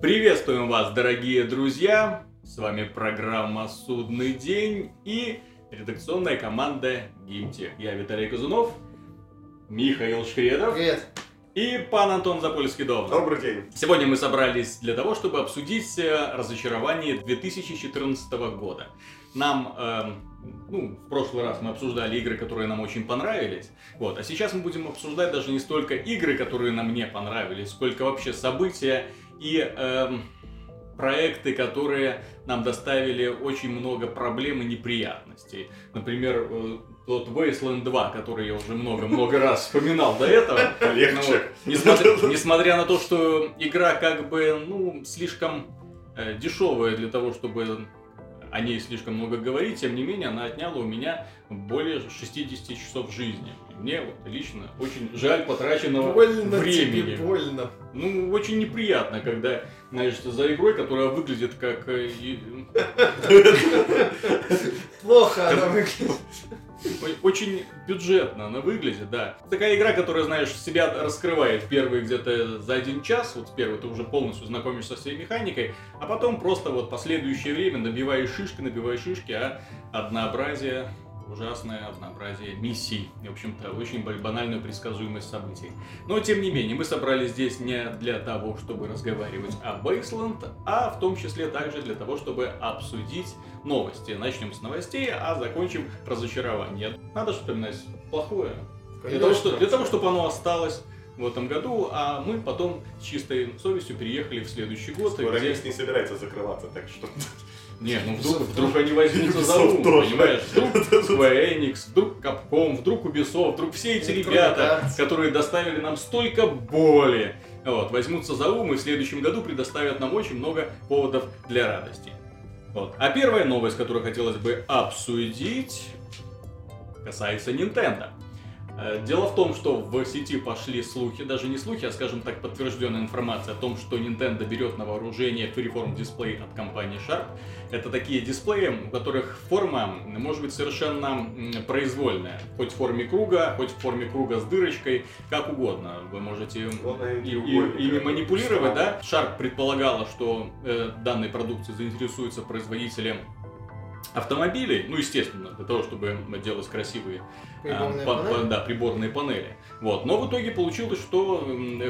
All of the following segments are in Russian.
Приветствуем вас, дорогие друзья! С вами программа «Судный день» и редакционная команда Гимти. Я Виталий Казунов, Михаил Шкредов Привет. и пан Антон Запольский-Дов. Добрый день. Сегодня мы собрались для того, чтобы обсудить э, разочарование 2014 года. Нам, эм, ну, в прошлый раз мы обсуждали игры, которые нам очень понравились, вот, а сейчас мы будем обсуждать даже не столько игры, которые нам не понравились, сколько вообще события и эм, проекты, которые нам доставили очень много проблем и неприятностей. Например, э, тот Wasteland 2, который я уже много-много раз вспоминал до этого. Полегче. Ну вот, несмотря, несмотря на то, что игра как бы, ну, слишком э, дешевая для того, чтобы о ней слишком много говорить, тем не менее, она отняла у меня более 60 часов жизни. И Мне вот лично очень жаль потраченного Больно времени. тебе, больно. Ну, очень неприятно, когда, знаешь, за игрой, которая выглядит как... э, и- Плохо она выглядит. Очень бюджетно она выглядит, да. Такая игра, которая, знаешь, себя раскрывает первые где-то за один час, вот первый ты уже полностью знакомишься со всей механикой, а потом просто вот последующее время набиваешь шишки, набиваешь шишки, а однообразие, ужасное однообразие миссий. И, в общем-то, очень ба- банальную предсказуемость событий. Но, тем не менее, мы собрались здесь не для того, чтобы разговаривать о Бейсленд, а в том числе также для того, чтобы обсудить новости. Начнем с новостей, а закончим разочарование. Надо вспоминать плохое. Для того, что, для того, чтобы оно осталось в этом году, а мы потом с чистой совестью переехали в следующий год. Скоро где- не собирается закрываться, так что... Не, ну вдруг, вдруг они возьмутся за ум, тоже. понимаешь? Вдруг Square Enix, вдруг Capcom, вдруг Ubisoft, вдруг все эти ребята, которые доставили нам столько боли, вот, возьмутся за ум и в следующем году предоставят нам очень много поводов для радости. Вот. А первая новость, которую хотелось бы обсудить, касается Nintendo. Э, Дело в том, что в сети пошли слухи, даже не слухи, а, скажем так, подтвержденная информация о том, что Nintendo берет на вооружение Freeform дисплей от компании Sharp. Это такие дисплеи, у которых форма может быть совершенно произвольная. Хоть в форме круга, хоть в форме круга с дырочкой, как угодно. Вы можете Главное, и- и- ими манипулировать, да? Sharp предполагала, что э, данной продукцией заинтересуются производители автомобилей, ну, естественно, для того, чтобы делать красивые Приборная а, по- панель. по- да, приборные панели. Вот. Но в итоге получилось, что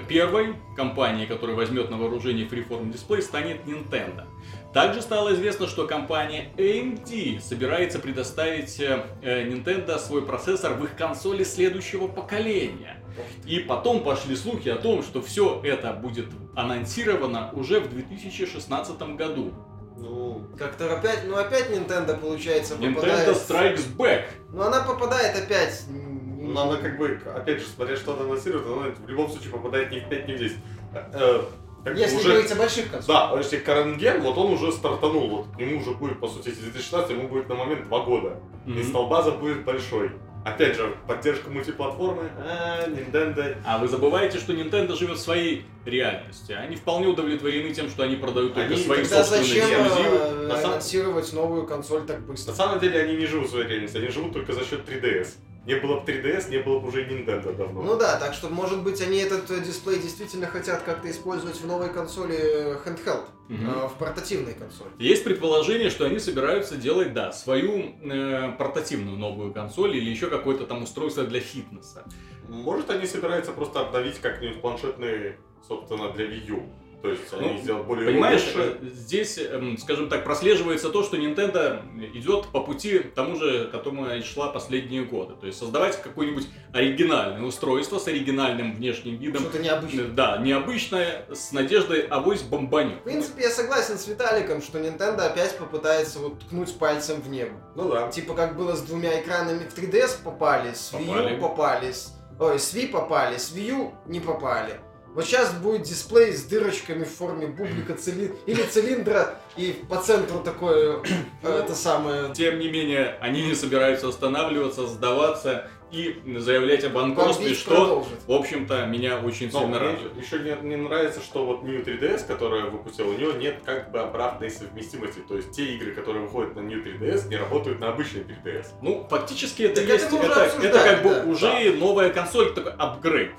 первой компанией, которая возьмет на вооружение Freeform Display, станет Nintendo. Также стало известно, что компания AMD собирается предоставить э, э, Nintendo свой процессор в их консоли следующего поколения. И потом пошли слухи о том, что все это будет анонсировано уже в 2016 году. Ну, Как-то опять, ну опять Nintendo получается Nintendo попадает. Strikes Back. Ну она попадает опять. м, ну, она как бы, опять же, смотря что она анонсирует, она в любом случае попадает ни в 5, ни в 10. Э, как бы Если уже... говорить о больших консолях. Да, подожди, Каренген, вот он уже стартанул, вот ему уже будет, по сути, если 2016, ему будет на момент 2 года. И Мгм. столбаза будет большой. Опять же, поддержка мультиплатформы, а, Nintendo. А вы забываете, что Nintendo живет в своей реальности. Они вполне удовлетворены тем, что они продают только Они свои Тогда собственные зачем эксклюзивы. э, На самом- анонсировать новую консоль так быстро? На самом деле они не живут в своей реальности, они живут только за счет 3DS. Не было бы 3DS, не было бы уже и Nintendo давно. Ну да, так что может быть они этот э, дисплей действительно хотят как-то использовать в новой консоли handheld, Мгм. э, в портативной консоли. Есть предположение, что они собираются делать, да, свою э, портативную новую консоль или еще какое-то там устройство для фитнеса. Может, они собираются просто обновить как-нибудь планшетные, собственно, для Wii U. То есть они Ну, сделают более Понимаешь, лучше. э, здесь, эм, скажем так, прослеживается то, что Nintendo идет по пути тому же, которому она и шла последние годы. То есть создавать какое-нибудь оригинальное устройство с оригинальным внешним видом. Что-то необычное. Да, необычное, с надеждой авось бомбанет. В принципе, я согласен с Виталиком, что Nintendo опять попытается вот ткнуть пальцем в небо. Ну да. Типа как было с двумя экранами в 3DS попали, с Wii Попали. U попали, с... ой, с Wii попали, с Wii U не попали. Вот сейчас будет дисплей с дырочками в форме бублика цили- или цилиндра, и по центру такое, э, это самое... Тем не менее, они не собираются останавливаться, сдаваться и заявлять о банкротстве, что, продолжит. в общем-то, меня очень Но сильно мне радует. еще не, не нравится, что вот New 3DS, которая выпустила, у нее нет как бы обратной совместимости. То есть те игры, которые выходят на New 3DS, не работают на обычной 3DS. Ну, фактически это Так есть, это это, это как бы да. уже новая консоль, такой апгрейд.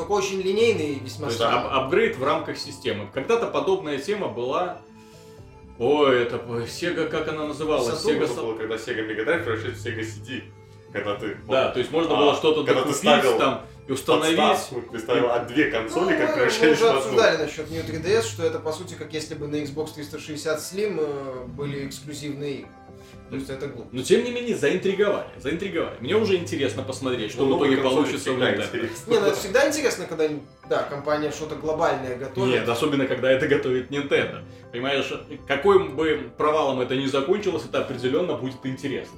Только очень линейный и весьма То есть странный. ап- апгрейд в рамках системы. Когда-то подобная тема была... Ой, это Sega, как она называлась? Sega Это было, когда Sega Mega Drive превращается в Sega CD. Когда ты... Да, то есть можно А, было что-то когда ты докупить ставил там и установить. Подставку, ты ставил а две консоли, Ну, как мы, мы превращались в уже одну. обсуждали насчет New 3DS, что это по сути как если бы на Xbox 360 Slim э, были эксклюзивные игры. То есть это глупо. Но тем не менее заинтриговали, заинтриговали. Мне уже интересно посмотреть, что Ну, в итоге получится всегда Nintendo. Не, ну это всегда интересно, когда да, компания что-то глобальное готовит. Нет, особенно когда это готовит Nintendo. Понимаешь, каким бы провалом это ни закончилось, это определенно будет интересно.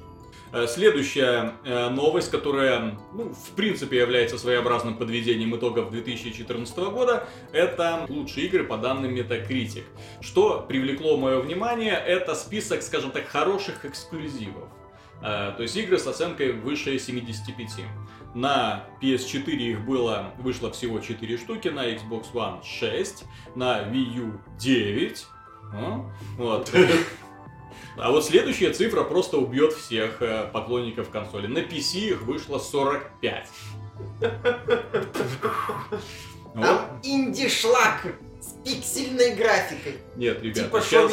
Э, Следующая э, новость, которая, ну, в принципе, является своеобразным подведением итогов 2014 года, это лучшие игры по данным Metacritic. Что привлекло мое внимание, это список, скажем так, хороших эксклюзивов. Э, То есть игры с оценкой выше 75. На PS4 их было, вышло всего 4 штуки, на Xbox One 6, на Wii U 9. А? Вот. А вот следующая цифра просто убьет всех э, поклонников консоли. На PC их вышло 45. Вот. Там инди-шлак пиксельной графикой. Нет, ребята, типа сейчас,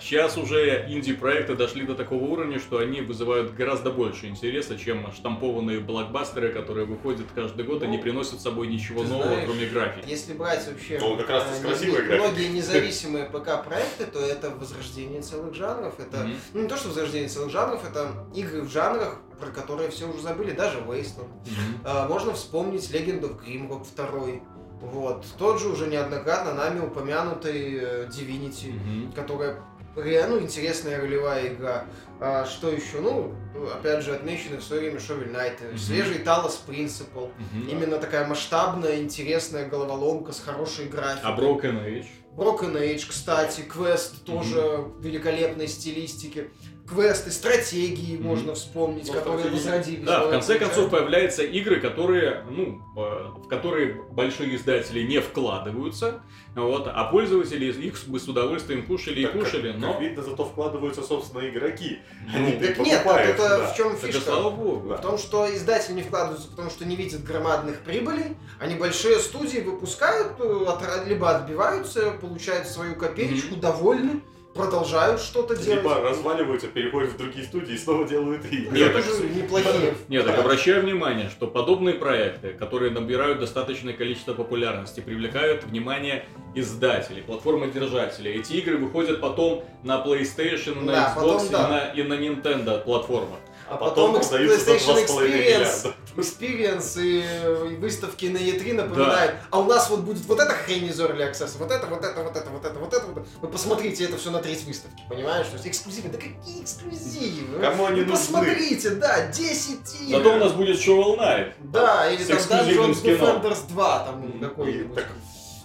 сейчас уже инди-проекты дошли до такого уровня, что они вызывают гораздо больше интереса, чем штампованные блокбастеры, которые выходят каждый год и не приносят с собой ничего нового, знаешь, кроме графики. Если брать вообще Ну, как раз э, с не- многие независимые ПК-проекты, то это возрождение целых жанров. Это Мгм. ну, не то, что возрождение целых жанров, это игры в жанрах, про которые все уже забыли, даже Wasteland. Мгм. А, Можно вспомнить Legend of Grimrock 2. Вот. Тот же уже неоднократно нами упомянутый э, Divinity, Мгм. которая реально интересная ролевая игра. А, что еще? Ну, опять же, отмеченный в свое время Shovel Knight, Мгм. свежий Talos Principle. Мгм. Именно такая масштабная, интересная головоломка с хорошей графикой. А Broken Age? Broken Age, кстати, квест тоже великолепной стилистики. Квесты, стратегии Мгм. можно вспомнить, Ну, которые стратегии. возродились. Да, в конце концов появляются игры, которые, ну, э, в которые большие издатели не вкладываются, вот, а пользователи их бы с удовольствием кушали и Так как- кушали, как но... видно, зато вкладываются, собственно, игроки. ну, Они Так нет, покупаешь, это да. в чем это фишка? слава богу. В том, что издатели не вкладываются, потому что не видят громадных прибылей, а небольшие студии выпускают, э, от- либо отбиваются, получают свою копеечку, довольны, продолжают что-то делать. Либо разваливаются, переходят в другие студии и снова делают игры. Нет, Это тоже неплохие. Нет, так обращаю внимание, что подобные проекты, которые набирают достаточное количество популярности, привлекают внимание издателей, платформодержателей. Эти игры выходят потом на PlayStation, на Да, Xbox потом и, да. на, и на Nintendo платформах. А Потом потом, продаются за PlayStation 2,5 Experience. Experience и, и выставки на E3 напоминают, а у нас вот будет вот эта хрень из Early Access, вот это, вот это, вот это, вот это, вот это. Вот это. Вы посмотрите это все на треть выставки, понимаешь? То есть эксклюзивы, да какие эксклюзивы? Кому они Вы нужны? посмотрите, да, 10 игр. Зато у нас будет Shovel Knight. Да, или там Dungeons. Defenders 2 там Мгм. какой-нибудь. Так,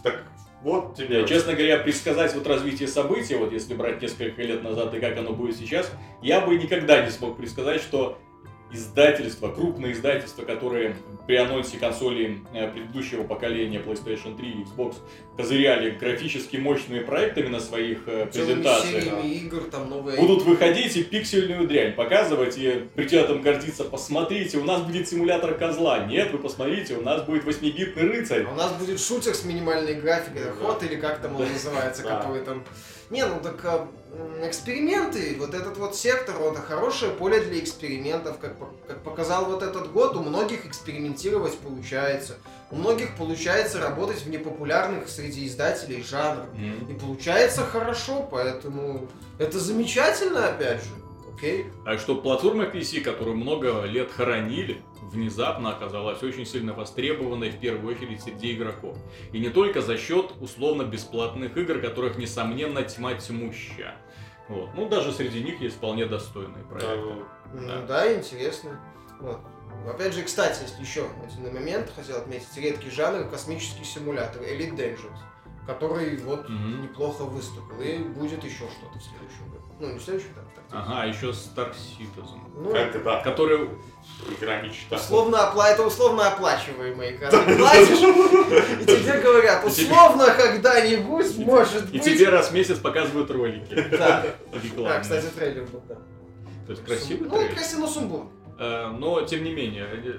так вот тебе. Не, честно говоря, предсказать вот развитие событий, вот если брать несколько лет назад и как оно будет сейчас, я бы никогда не смог предсказать, что издательства, крупные издательства, которые при анонсе консолей э, предыдущего поколения PlayStation 3 и Xbox козыряли графически мощными проектами на своих э, презентациях, игр, там новые... будут выходить и пиксельную дрянь показывать, и при этом гордиться, посмотрите, у нас будет симулятор козла. Нет, вы посмотрите, у нас будет 8-битный рыцарь. А у нас будет шутер с минимальной графикой, Да. ход или как там он называется, который там... Не, ну так а, эксперименты, вот этот вот сектор, это хорошее поле для экспериментов, как, как показал вот этот год, у многих экспериментировать получается. У многих получается работать в непопулярных среди издателей жанрах. М. И получается хорошо, поэтому это замечательно, опять же. Окей? Так что платформа PC, которую много лет хоронили, внезапно оказалась очень сильно востребованной в первую очередь среди игроков. И не только за счет условно бесплатных игр, которых, несомненно, тьма тьмуща. Вот. Ну, даже среди них есть вполне достойные проекты. Ну Да. да, интересно. Вот. Опять же, кстати, если еще один момент хотел отметить, редкий жанр космический симулятор Elite Dangerous, который вот Мгм. неплохо выступил, и будет еще что-то в следующем году. Ну, не в следующем, да, тактическом. Ага, еще Star Citizen. Ну, Как да, Который... игра мечта. условно опла... это условно оплачиваемая игра. Ты платишь, и тебе говорят, И условно когда-нибудь, может И быть. тебе раз в месяц показывают ролики Да. рекламные. А, кстати, трейлер был, да. То есть красивый Ну, красиво, но сумбур. Э, Но, тем не менее, э,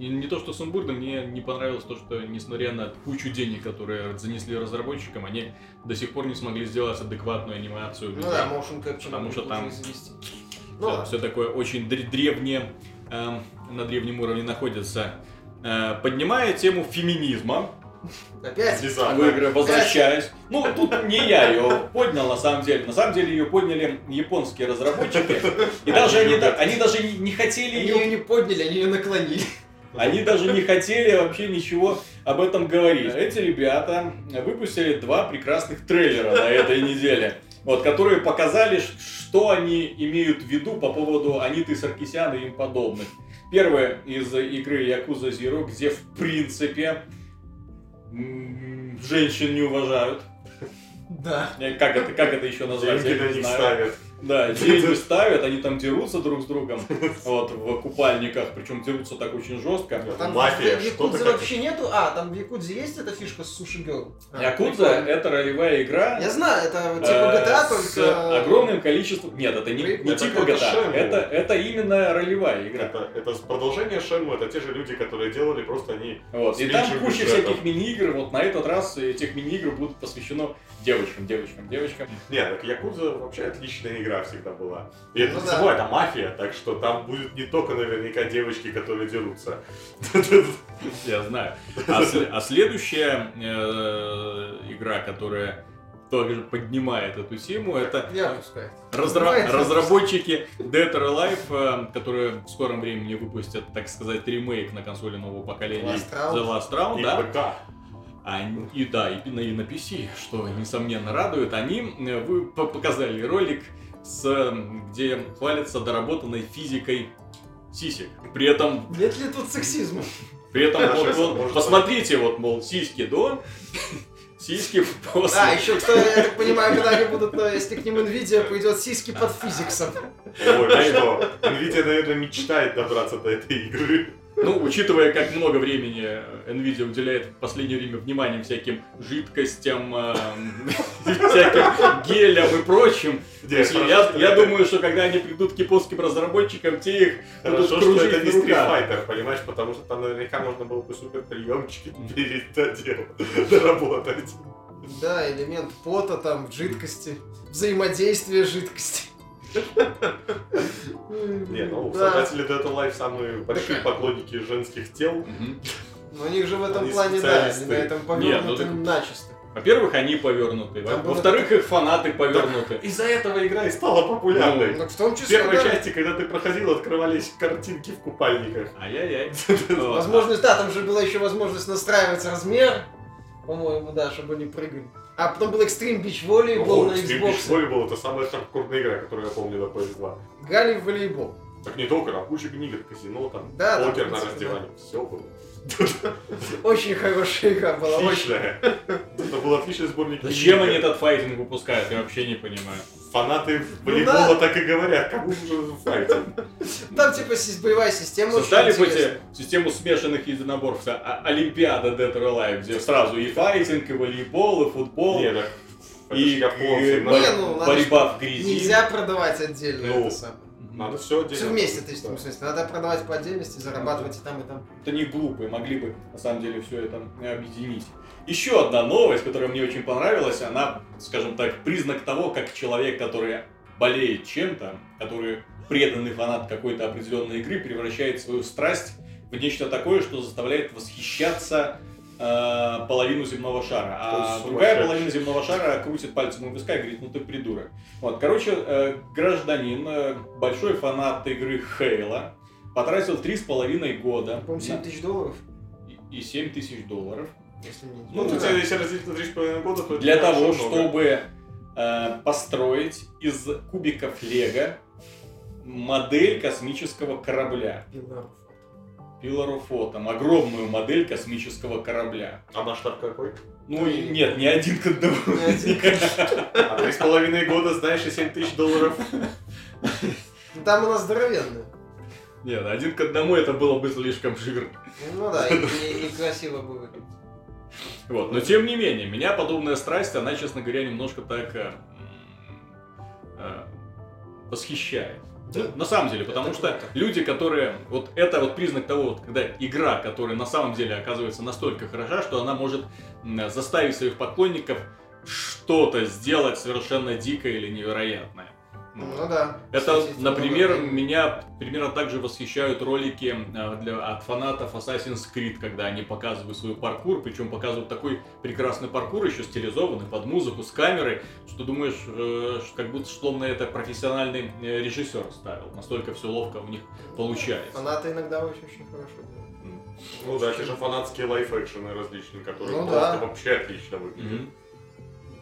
не, не то что сумбурно, мне не понравилось то, что несмотря на кучу денег, которые занесли разработчикам, они до сих пор не смогли сделать адекватную анимацию. Ну да, motion capture Потому что там. Ну все, ладно. все такое очень дре- древнее, эм, на древнем уровне находится. Э, поднимая тему феминизма, Опять? Игры возвращаюсь. Ну, тут не я ее поднял, на самом деле. На самом деле ее подняли японские разработчики. И даже они, да- они даже не- не хотели Они ее ее не подняли, они ее наклонили. Они даже не хотели вообще ничего об этом говорить. Эти ребята выпустили два прекрасных трейлера на этой неделе, вот, которые показали, что они имеют в виду по поводу Аниты Саркисяна и им подобных. Первое из игры Yakuza Zero, где в принципе женщин не уважают. Да. Э, Как это, как это еще назвать? Деньги Я на не них знаю. ставят. Да, деньги ставят, они там дерутся друг с другом, вот, в купальниках, причем дерутся так очень жестко. Там Мафия, в Якудзе вообще нету. А, там в Якудзе есть эта фишка с Суши Герл. А, Якудза это ролевая игра Я знаю, это э, типа GTA, с только... огромным количеством... Нет, это не, не Это типа GTA, это, это именно ролевая игра. Это, это продолжение Шенму, это те же люди, которые делали, просто они... Вот. И там куча всяких мини-игр, вот на этот раз этих мини-игр будут посвящено девочкам, девочкам, девочкам. Не, так Якудза вообще отличная игра всегда была. И это Ну да. это мафия, так что там будет не только наверняка девочки, которые дерутся. Я знаю. А, а следующая э, игра, которая также поднимает эту тему, это. Разра- разработчики Dead or Alive, э, которые в скором времени выпустят, так сказать, ремейк на консоли нового поколения Last Round. The Last Round, И да. ПК. Они- и да, и на, и на PC, что несомненно радует. Они э, вы по- показали ролик, с, э, где хвалятся доработанной физикой сисек. При этом, Нет ли тут сексизма? при этом вот, вот, может, посмотрите, вот, мол, сиськи до, сиськи после. А, еще кто, я так понимаю, когда они будут, ну, если к ним Nvidia пойдет сиськи под физиксом. Ой, ну что, Nvidia, наверное, мечтает добраться до этой игры. Ну, учитывая, как много времени э, Nvidia уделяет в последнее время вниманием всяким жидкостям, э, всяким гелям и прочим, я, думаю, что когда они придут к японским разработчикам, те их будут Хорошо, что кружить это не. Fighter, понимаешь, потому что там наверняка можно было бы супер приемчики доработать. Да, элемент пота там в жидкости. Взаимодействие жидкости. Не, ну, Да. создатели Dead Alive самые большие поклонники женских тел. Но у них же в этом Они плане, да, они на этом Нет, повернуты ну начисто. Во-первых, они повернуты. Во-вторых, их фанаты повернуты. Из-за этого игра и стала популярной. Ну, в том В числе, первой да, части, когда ты проходил, открывались картинки в купальниках. Ай-яй-яй. Возможность, да, там же была еще возможность настраивать размер, по-моему, да, чтобы они прыгали. А потом был Extreme Beach Volleyball на Extreme Beach Xbox. Volleyball это самая хардкорная игра, которую я помню на PS2. Гали в волейбол. Так не только, там куча книг, казино, там, Да, да, покер в на раздевании, все было. Очень хорошая игра была, очень. Отличная. Это был отличный сборник Зачем они этот файтинг выпускают, я вообще не понимаю. Фанаты Ну волейбола так и говорят, как уже файтинг. Там типа боевая система Создали бы эти систему смешанных единоборств, а- Олимпиада Dead or Alive, где сразу и файтинг, и волейбол, и футбол, Не, так это и, и надо- Не, ну, борьба в грязи. Нельзя продавать отдельно Ну, это самое. Надо все Все вместе, то есть, в смысле, надо продавать по отдельности, зарабатывать и там, и там. Это не глупые, могли бы на самом деле все это объединить. Еще одна новость, которая мне очень понравилась, она, скажем так, признак того, как человек, который болеет чем-то, который преданный фанат какой-то определенной игры, превращает свою страсть в нечто такое, что заставляет восхищаться э, половину земного шара. А другая половина земного шара крутит пальцем у виска и говорит, ну ты придурок. Вот, короче, э, гражданин, э, большой фанат игры Хейла, потратил три с половиной года По-моему, 7 на- тысяч долларов, и- и 7 тысяч долларов если мне Ну, Ну, у да. тебя если разделить на 3,5 года, то это для не того, чтобы э, построить из кубиков Лего модель космического корабля. Белорус. Пилорофотом. Огромную модель космического корабля. А масштаб какой? Ну, и нет, не один к одному. Не один А три с половиной года, знаешь, и 7 тысяч долларов. Ну, Там у нас здоровенная. Нет, один к одному это было бы слишком жирно. Ну да, и не- некрасиво бы. Вот. Но тем не менее, меня подобная страсть, она, честно говоря, немножко так э, э, восхищает. Да, на самом деле, потому Это что круто. люди, которые... Вот это вот признак того, вот, когда игра, которая на самом деле оказывается настолько хороша, что она может заставить своих поклонников что-то сделать совершенно дикое или невероятное. Ну да. Это, Кстати, например, много времени. меня примерно так же восхищают ролики э, для, от фанатов Assassin's Creed, когда они показывают свой паркур, причем показывают такой прекрасный паркур, еще стилизованный под музыку, с камерой, что думаешь, э, как будто словно это профессиональный э, режиссер ставил. Настолько все ловко у них получается. Фанаты иногда очень, очень хорошо делают. Ну да, те же фанатские лайф-экшены различные, которые Ну просто да. вообще отлично выглядят. Мгм.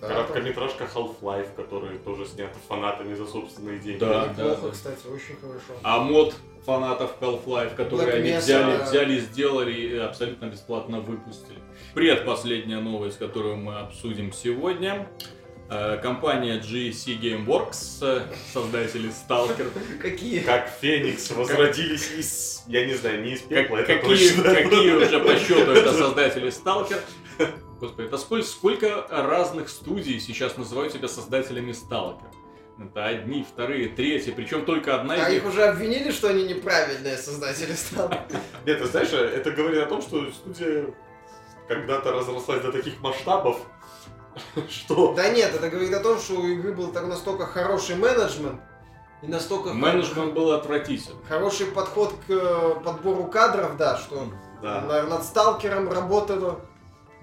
Да, Короткометражка Half-Life, которая тоже снята фанатами за собственные деньги. Да. Неплохо, кстати, очень хорошо. А мод фанатов Half-Life, который Black они Mesa, взяли, да. взяли, сделали и абсолютно бесплатно выпустили. Предпоследняя новость, которую мы обсудим сегодня. Э, Компания GSC Gameworks, э, создатели Stalker, Какие? Как Феникс возродились из, я не знаю, не из Как- пепла, это какие, точно. какие уже по счету это создатели Stalker. Господи, это сколько, сколько разных студий сейчас называют себя создателями Stalker. Это одни, вторые, третьи, причем только одна А из их них уже обвинили, что они неправильные создатели стали. Нет, ты знаешь, это говорит о том, что студия когда-то разрослась до таких масштабов, что... Да нет, это говорит о том, что у игры был так настолько хороший менеджмент и настолько менеджмент был отвратительный. хороший подход к э, подбору кадров, да, что Да. на- над сталкером работало.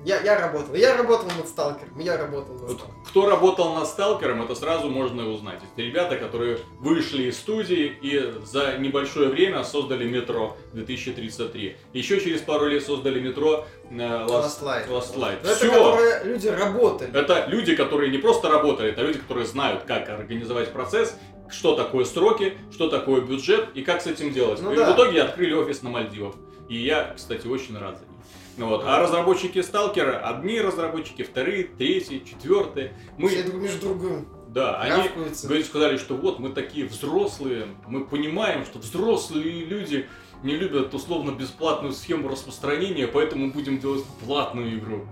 Я, я работал. Я работал над сталкером. Я работал над Вот сталкером. кто работал над Сталкером, это сразу можно узнать. Это ребята, которые вышли из студии и за небольшое время создали метро 2033. Еще через пару лет создали метро э, Last, Last Light. Last Light. Это Всё. которые люди работали. Это люди, которые не просто работали, это люди, которые знают, как организовать процесс, что такое сроки, что такое бюджет и как с этим делать. Ну и да. в итоге открыли офис на Мальдивах. И я, кстати, очень рад за них. Ну Вот. А разработчики Сталкера, одни разработчики, вторые, третьи, четвертые. Мы, Все друг между другом да, они говорят, сказали, что вот мы такие взрослые, мы понимаем, что взрослые люди не любят условно бесплатную схему распространения, поэтому будем делать платную игру.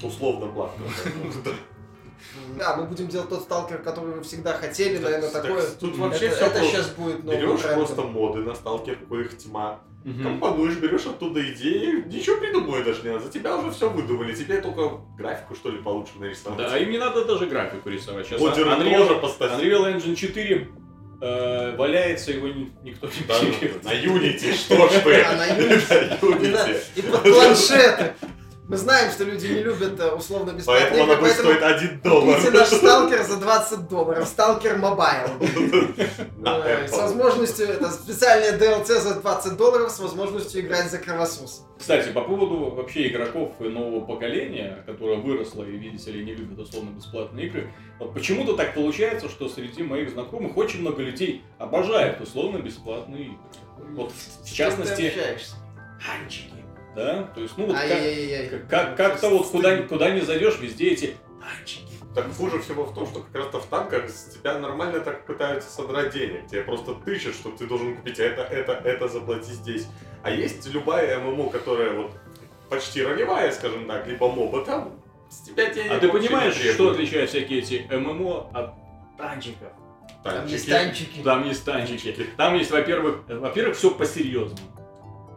Условно платно. Да, мы будем делать тот сталкер, который вы всегда хотели, наверное, так такое. Тут вообще это все это просто. сейчас будет новым Берешь просто моды на сталкер, их тьма. Мгм. Компонуешь, берешь оттуда идеи, ничего придумывать даже не надо. За тебя уже все выдумали. Тебе только графику, что ли, получше нарисовать. Да, им не надо даже графику рисовать. Сейчас Модеры Unreal, тоже поставь. Unreal Engine 4 э, валяется, его ни- никто не Да, ну, берет. на Unity, что ж ты? А, на- Unity. и под планшеты. Мы знаем, что люди не любят э, условно бесплатные Поэтому она игры, будет поэтому стоить 1 доллар. купите наш сталкер за 20 долларов. Сталкер Mobile. С возможностью, это специальное DLC за 20 долларов с возможностью играть за кровосос. Кстати, по поводу вообще игроков нового поколения, которое выросло и, видите ли, не любит условно бесплатные игры, вот почему-то так получается, что среди моих знакомых очень много людей обожают условно бесплатные игры. Вот в частности, танчики, да? То есть, ну вот как- как- как- как-то вот куда, куда не зайдешь, везде эти танчики. Так хуже всего в том, что как раз-то в танках с тебя нормально так пытаются содрать денег. Тебе просто тычут, что ты должен купить это, это, это, заплати здесь. А есть любая ММО, которая вот почти ролевая, скажем так, либо моба, там с тебя денег А ты вообще не понимаешь, что отличает всякие эти ММО от танчиков? Там есть Танчики. танчики. Там есть танчики. Там есть, во-первых, во-первых, все по-серьезному.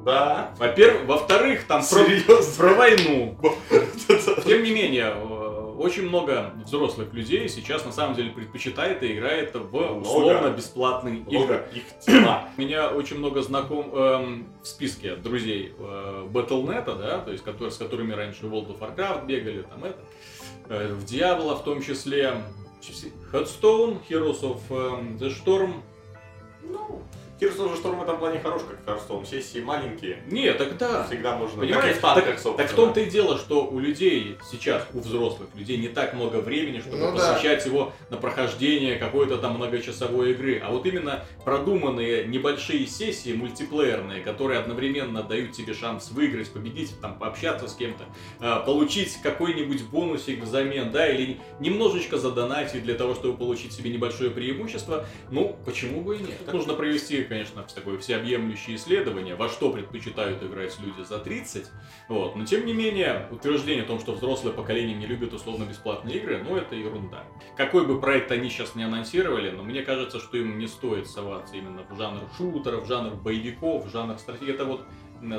Да. Во-первых, во-вторых, там про, про войну. Тем не менее, э, очень много взрослых людей сейчас на самом деле предпочитает и играет в условно бесплатные игры. Их тела. У меня очень много знаком эм, в списке друзей э, Battle.net, да, то есть с которыми раньше в World of Warcraft бегали, там это, э, в Diablo в том числе, Headstone, Heroes of эм, the Storm. Ну, Of the Storm в этом плане хорош, как Hearthstone. Сессии маленькие. Не, тогда Всегда можно. Понимаешь, как и в танках, так, так в том-то и дело, что у людей сейчас, у взрослых людей, не так много времени, чтобы Ну да. посвящать его на прохождение какой-то там многочасовой игры. А вот именно продуманные небольшие сессии мультиплеерные, которые одновременно дают тебе шанс выиграть, победить, там, пообщаться с кем-то, э, получить какой-нибудь бонусик взамен, да, или немножечко задонатить для того, чтобы получить себе небольшое преимущество, ну, почему бы и нет? Нужно провести конечно, такое всеобъемлющее исследование, во что предпочитают играть люди за 30. Вот. Но, тем не менее, утверждение о том, что взрослое поколение не любит условно-бесплатные игры, ну, это ерунда. Какой бы проект они сейчас не анонсировали, но мне кажется, что им не стоит соваться именно в жанр шутеров, в жанр боевиков, в жанр стратегии. Это вот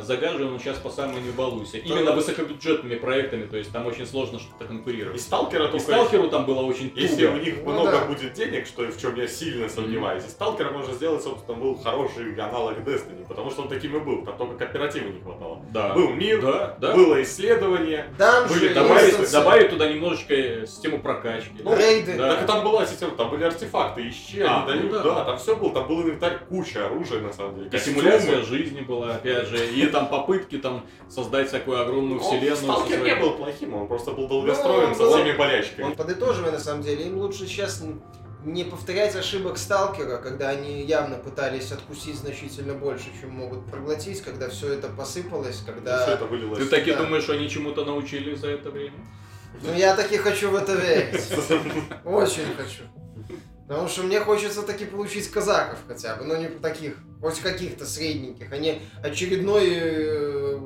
загажен сейчас по самому не балуйся. Именно высокобюджетными проектами, то есть там очень сложно что-то конкурировать. И Сталкера И только... Сталкеру там было очень туго. Если у них Ну много да. будет денег, что в чем я сильно сомневаюсь, из Сталкера можно сделать, собственно, был хороший аналог Destiny, потому что он таким и был, там только кооператива не хватало. Да. Был мир, Да, да. было исследование, Данжи, Были Добавить, инстансы. добавить туда немножечко э, систему прокачки. Ну, рейды. да. Так и там была система, там были артефакты, ищи, А, они дают, ну да. да. там все было, там был инвентарь, куча оружия на самом деле. И симуляция жизни была, опять же, и там попытки там создать такую огромную Ну, вселенную. Сталкер своей- не был плохим, он просто был долгостроен Ну, со он- всеми болячками. Он подытоживая, на самом деле, им лучше сейчас не повторять ошибок Сталкера, когда они явно пытались откусить значительно больше, чем могут проглотить, когда все это посыпалось, когда... Все это вылилось. Ты таки Да. думаешь, что они чему-то научились за это время? Ну, я таки хочу в это верить. Очень хочу. Потому что мне хочется таки получить казаков хотя бы, но не таких, хоть каких-то средненьких, а не очередной, э,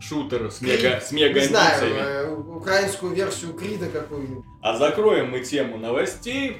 Шутер с мега, с мега не знаю, э, украинскую версию Крида какую-нибудь. А закроем мы тему новостей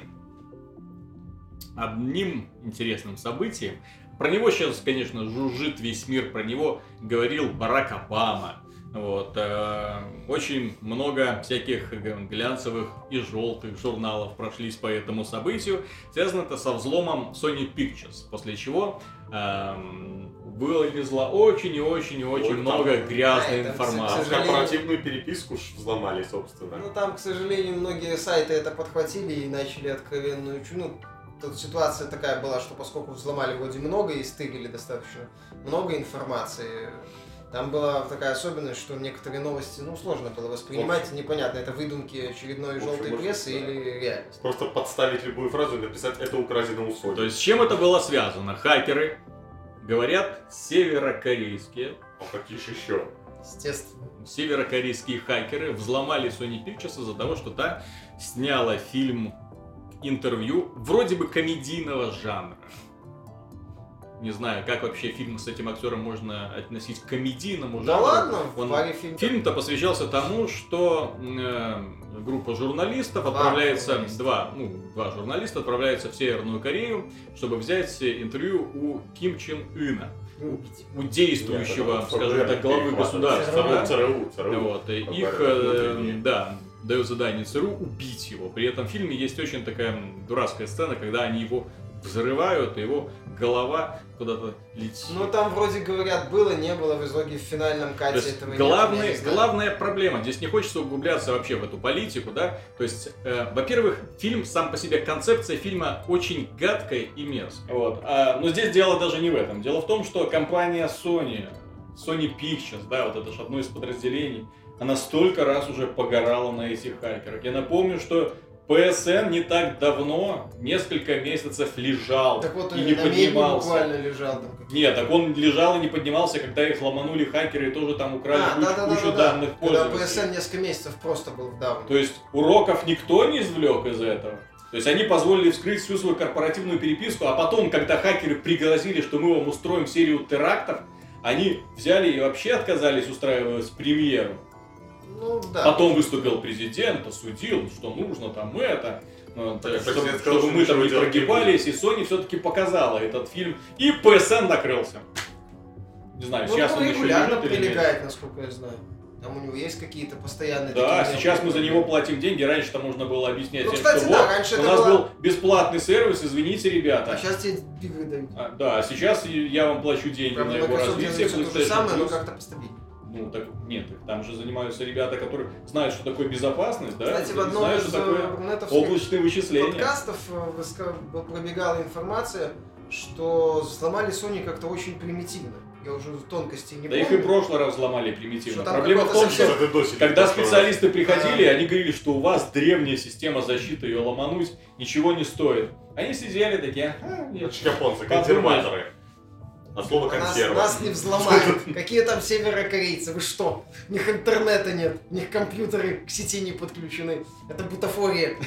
одним интересным событием. Про него сейчас, конечно, жужжит весь мир, про него говорил Барак Обама. Вот, э, очень много всяких глянцевых и желтых журналов прошлись по этому событию. Связано это со взломом Sony Pictures, после чего эм, вылезло очень и очень и очень Ой, много там- грязной Да, информации. сожалению- Корпоративную переписку взломали, собственно. Ну там, к сожалению, многие сайты это подхватили и начали откровенную чу- Ну, тут ситуация такая была, что поскольку взломали вроде много и стырили достаточно много информации, там была такая особенность, что некоторые новости, ну, сложно было воспринимать, непонятно, это выдумки очередной общем, желтой прессы да. или реальность. Просто подставить любую фразу и написать «это украдено у Sony». То есть с чем это было связано? Хакеры, говорят, северокорейские, А какие ж еще? Естественно. северокорейские хакеры взломали Sony Pictures из-за того, что та сняла фильм интервью вроде бы комедийного жанра. Не знаю, как вообще фильм с этим актером можно относить к комедийному Да жанру. ладно, в Он- фильмов. Фильм-то посвящался тому, что э, группа журналистов Два отправляется, журналиста. два, ну, два журналиста отправляются в Северную Корею, чтобы взять интервью у Ким Чен Ына, Убить. у действующего, Нет, скажем так, главы государства. ЦРУ. да. ЦРУ, ЦРУ. Вот, их, э, да, дают задание ЦРУ убить его. При этом в фильме есть очень такая дурацкая сцена, когда они его взрывают, и его голова куда-то летит. Ну там вроде говорят было, не было, в итоге в финальном кате этого нет, главный- я не знаю. главная проблема, здесь не хочется углубляться вообще в эту политику, да, то есть, э, во-первых, фильм сам по себе, концепция фильма очень гадкая и мерзкая. Вот. А, но здесь дело даже не в этом. Дело в том, что компания Sony, Sony Pictures, да, вот это же одно из подразделений, она столько раз уже погорала на этих хакерах. Я напомню, что PSN не так давно, несколько месяцев лежал Так вот, и он не поднимался. буквально лежал там. Нет, так он лежал и не поднимался, когда их ломанули хакеры и тоже там украли А, кучу, да-да-да-да-да. кучу данных Когда пользователей. PSN несколько месяцев просто был в даун. То есть уроков никто не извлек из этого. То есть они позволили вскрыть всю свою корпоративную переписку, а потом, когда хакеры пригрозили, что мы вам устроим серию терактов, они взяли и вообще отказались устраивать премьеру. Ну да. Потом выступил президент, осудил, что нужно там это. ну, Так, чтобы, сказал, чтобы что мы там не прогибались, и Sony все-таки показала этот фильм. И PSN накрылся. Не знаю, Ну, сейчас он он еще регулярно нет. прилегает, насколько я знаю. Там у него есть какие-то постоянные Да, такие сейчас мы за него платим деньги. Раньше-то можно было объяснять Ну, всем, кстати, что да, вот, раньше у нас было- был бесплатный сервис, извините, ребята. А сейчас тебе игры дают. А, да, а сейчас я вам плачу деньги Правда, на его развитие. всё то же самое, но как-то постабильнее. Ну, так нет, там же занимаются ребята, которые знают, что такое безопасность, да? Кстати, в одном знают, из что такое э, облачные вычисления. подкастов э, пробегала информация, что взломали Sony как-то очень примитивно. Я уже в тонкости не Да их и помню. в прошлый раз взломали примитивно. Что там Проблема в том, что совсем- Это досели когда специалисты приходили, Да. они говорили, что у вас древняя система защиты, ее ломануть ничего не стоит. Они сидели такие, «А, раз. нет, японцы, консерваторы. От слова А Нас, консерва. нас не взломают. Какие там северокорейцы? Вы что? У них интернета нет, у них компьютеры к сети не подключены. Это бутафория.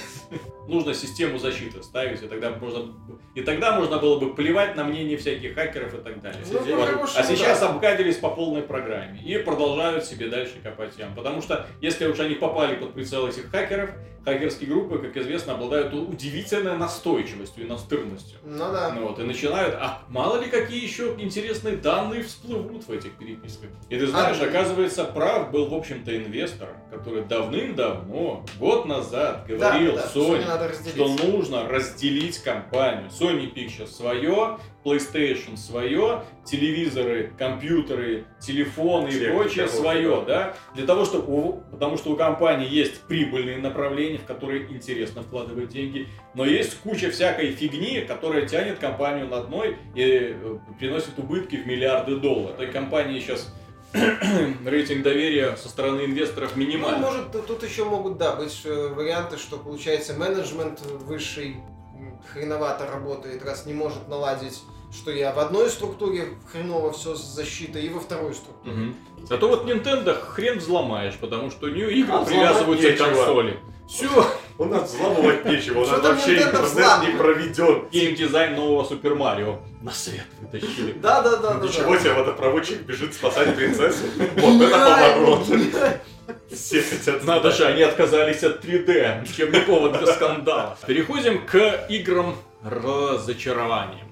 Нужно систему защиты ставить, и тогда можно, и тогда можно было бы плевать на мнение всяких хакеров и так далее. Ну, Вот. что, А сейчас да. обгадились по полной программе и продолжают себе дальше копать ям. Потому что если уж они попали под прицел этих хакеров, хакерские группы, как известно, обладают удивительной настойчивостью и настырностью. Ну да. Ну вот, и начинают, а мало ли какие еще интересные данные всплывут в этих переписках. И ты знаешь, А- оказывается, прав был, в общем-то, инвестор, который давным-давно, год назад, Да, говорил да, Sony, Sony что разделить. нужно разделить компанию. Sony Pictures свое, PlayStation свое, телевизоры, компьютеры, телефоны и Техника, прочее вот, свое, да, для того, чтобы, у- потому что у компании есть прибыльные направления, в которые интересно вкладывать деньги, но есть куча всякой фигни, которая тянет компанию на дно и э, приносит убытки в миллиарды долларов. Этой компании сейчас рейтинг доверия со стороны инвесторов Ну, минимальный. может, тут- еще могут, да, быть э, варианты, что, получается, менеджмент высший хреновато работает, раз не может наладить, что я в одной структуре хреново все с защитой, и во второй структуре. Мгм. Зато вот Nintendo хрен взломаешь, потому что у нее игры А привязываются к консоли. Все. У нас взламывать нечего, у нас вообще интернет не проведен. Геймдизайн нового Супер Марио на свет вытащили. Да, да, да, да. Ничего себе, водопроводчик бежит спасать принцессу. Вот это поворот. Все хотят Надо же, они отказались от 3D, чем не повод для скандала. Переходим к играм разочарования.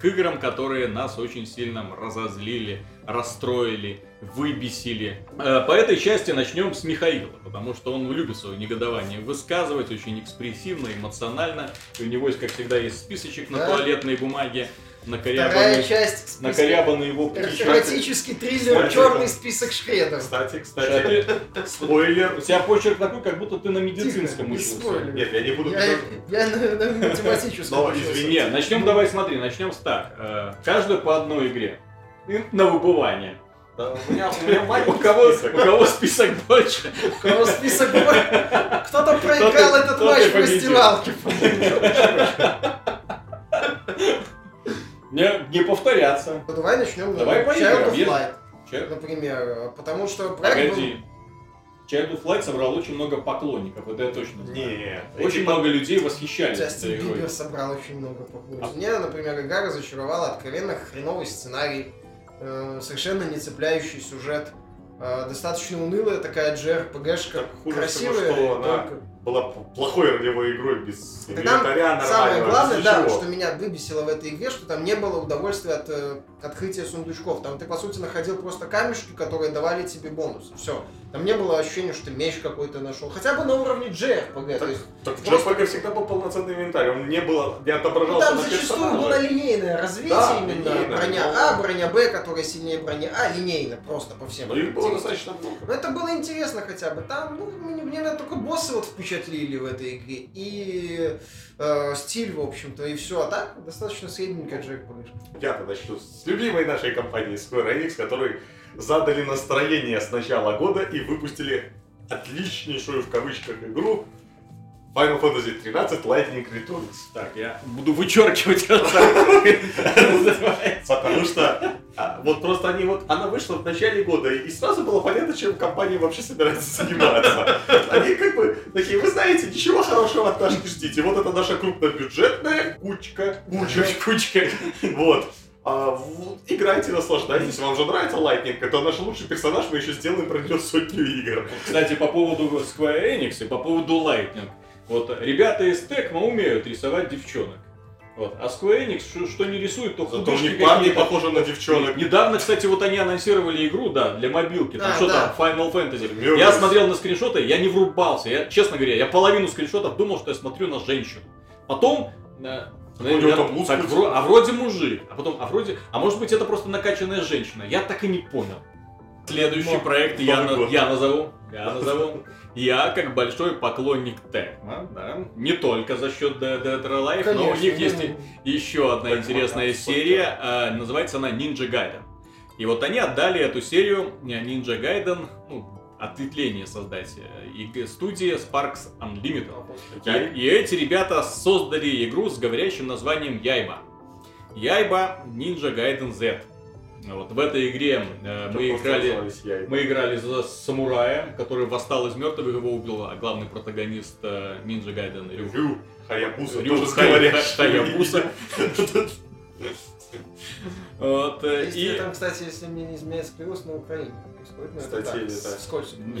К играм, которые нас очень сильно разозлили, расстроили, выбесили. Э, По этой части начнем с Михаила, потому что он любит свое негодование высказывать очень экспрессивно, эмоционально. И у него, есть, как всегда, есть списочек на туалетной бумаге, Вторая часть списка. накорябанный его птичкой. Эротический триллер Смотри, «Черный список шредер». Кстати, кстати, спойлер. У тебя почерк такой, как будто ты на медицинском Тихо, не учился. спойлер. Нет, я не буду... Я, я на, на математическом Но, извини, Не, начнем давай смотри, начнем с так. Э, Каждый по одной игре. И на выбывание. Да, У меня у меня У маленький кого, список. у кого список больше? У кого список бо- Кто-то проиграл этот матч в раздевалке. Не, не повторяться. Ну, Давай начнем. Давай Child поиграем, of Light, Че- например. Потому что проект был... Погоди. Child of Light собрал очень много поклонников, это я точно знаю. Нет. Очень много людей восхищались Джастин этой игрой. Бибер собрал очень много поклонников. А- Мне, например, игра разочаровала откровенно хреновый сценарий, э, совершенно не цепляющий сюжет, э, достаточно унылая такая JRPG-шка, Так хуже красивая, всего, что она только- была плохой ролевой игрой без Так инвентаря Самое нормального, главное, да, что меня выбесило в этой игре, что там не было удовольствия от э, открытия сундучков. Там ты, по сути, находил просто камешки, которые давали тебе бонус. Все. Там не было ощущения, что ты меч какой-то нашел. Хотя бы на уровне JRPG. То есть, Так Просто- JRPG всегда был полноценный инвентарь, он не было, не ну, отображался там на зачастую было линейное развитие Да, именно. линейное, броня но- А, броня Б, которая сильнее брони А, линейно просто по всем. Но их было достаточно много. Ну, это было интересно хотя бы. Там, ну, мне, мне наверное, только боссы вот впечатлили в этой игре. И э, стиль, в общем-то, и все. А так, достаточно средненькая Джек Я-то начну с любимой нашей компании Square Enix, которые задали настроение с начала года и выпустили отличнейшую в кавычках игру Final Fantasy 13 Lightning Returns. Так, я буду вычеркивать это. Потому что а, вот просто они вот, она вышла в начале года, и сразу было понятно, чем компания вообще собирается заниматься. Они как бы такие, вы знаете, ничего хорошего от нас не ждите. Вот это наша крупнобюджетная кучка, куча, Кучка. вот. А, вот, играйте, наслаждайтесь. Вам же нравится Lightning? Это наш лучший персонаж, мы еще сделаем про него сотню игр. Кстати, по поводу Square Enix и по поводу Lightning. Вот ребята из Tecmo умеют рисовать девчонок. Вот. А Square Enix что, что не рисует, то Зато у них парни похожи на девчонок. Недавно, кстати, вот они анонсировали игру, да, для мобилки. Там А, что да. там, Final Fantasy. Мёртв. Я смотрел на скриншоты, я не врубался. Я, честно говоря, я половину скриншотов думал, что я смотрю на женщину. Потом... э, У него я- там так, вро- а вроде мужик, а потом, а вроде, а может быть это просто накачанная женщина. Я так и не понял. Следующий Но- проект я, на- я назову. Я назову. Я, как большой поклонник Текма, да, не только за счет Dead Dead or Alive, но у них ну, есть еще одна Tecmo, интересная да, серия, э, называется она Ninja Gaiden. И вот они отдали эту серию э, Ninja Gaiden, ну, ответвление создать, э, и студии Sparks Unlimited. И, и эти ребята создали игру с говорящим названием Яйба. Яйба Ninja Gaiden Z. Вот в этой игре э, мы играли, мы играли за самурая, который восстал из мертвых, его убил а главный протагонист э, Ninja Gaiden Рю. Рю, Хаябуса, Рю тоже Хай- говорящий. Хаябуса. Вот, э, и там, кстати, если мне не изменяет склероз, на Украине происходит, но это так, это-.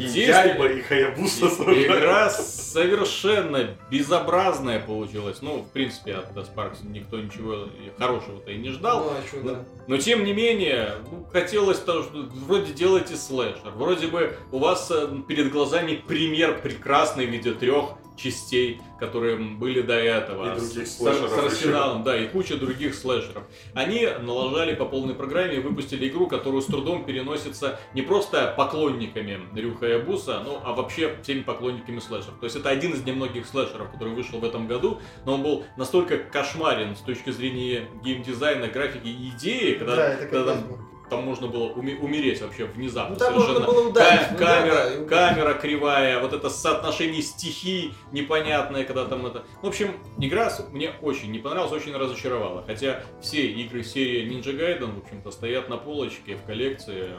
И Хаябуса игра совершенно безобразная получилась. Ну, в принципе, от Sparks никто ничего хорошего-то и не ждал. Ну, а чё, Но, да. но тем не менее, ну, хотелось то, что вроде делаете слэшер, вроде бы у вас э, перед глазами пример прекрасный в виде трех частей, которые были до этого. И других с, с- слэшеров с арсеналом, да, и куча других слэшеров. Они налажали по полной программе и выпустили игру, которую с трудом переносится не просто поклонниками Рюха и Абуса, ну, а вообще всеми поклонниками слэшеров. То есть это один из немногих слэшеров, который вышел в этом году, но он был настолько кошмарен с точки зрения геймдизайна, графики и идеи, когда, Да, это когда там, там можно было уме- умереть вообще внезапно Ну там совершенно. можно было ударить. Ка- ну да, камера, да, камера кривая, вот это соотношение стихий непонятное, когда там это... В общем, игра мне очень не понравилась, очень разочаровала. Хотя все игры серии Ninja Gaiden, в общем-то, стоят на полочке в коллекции.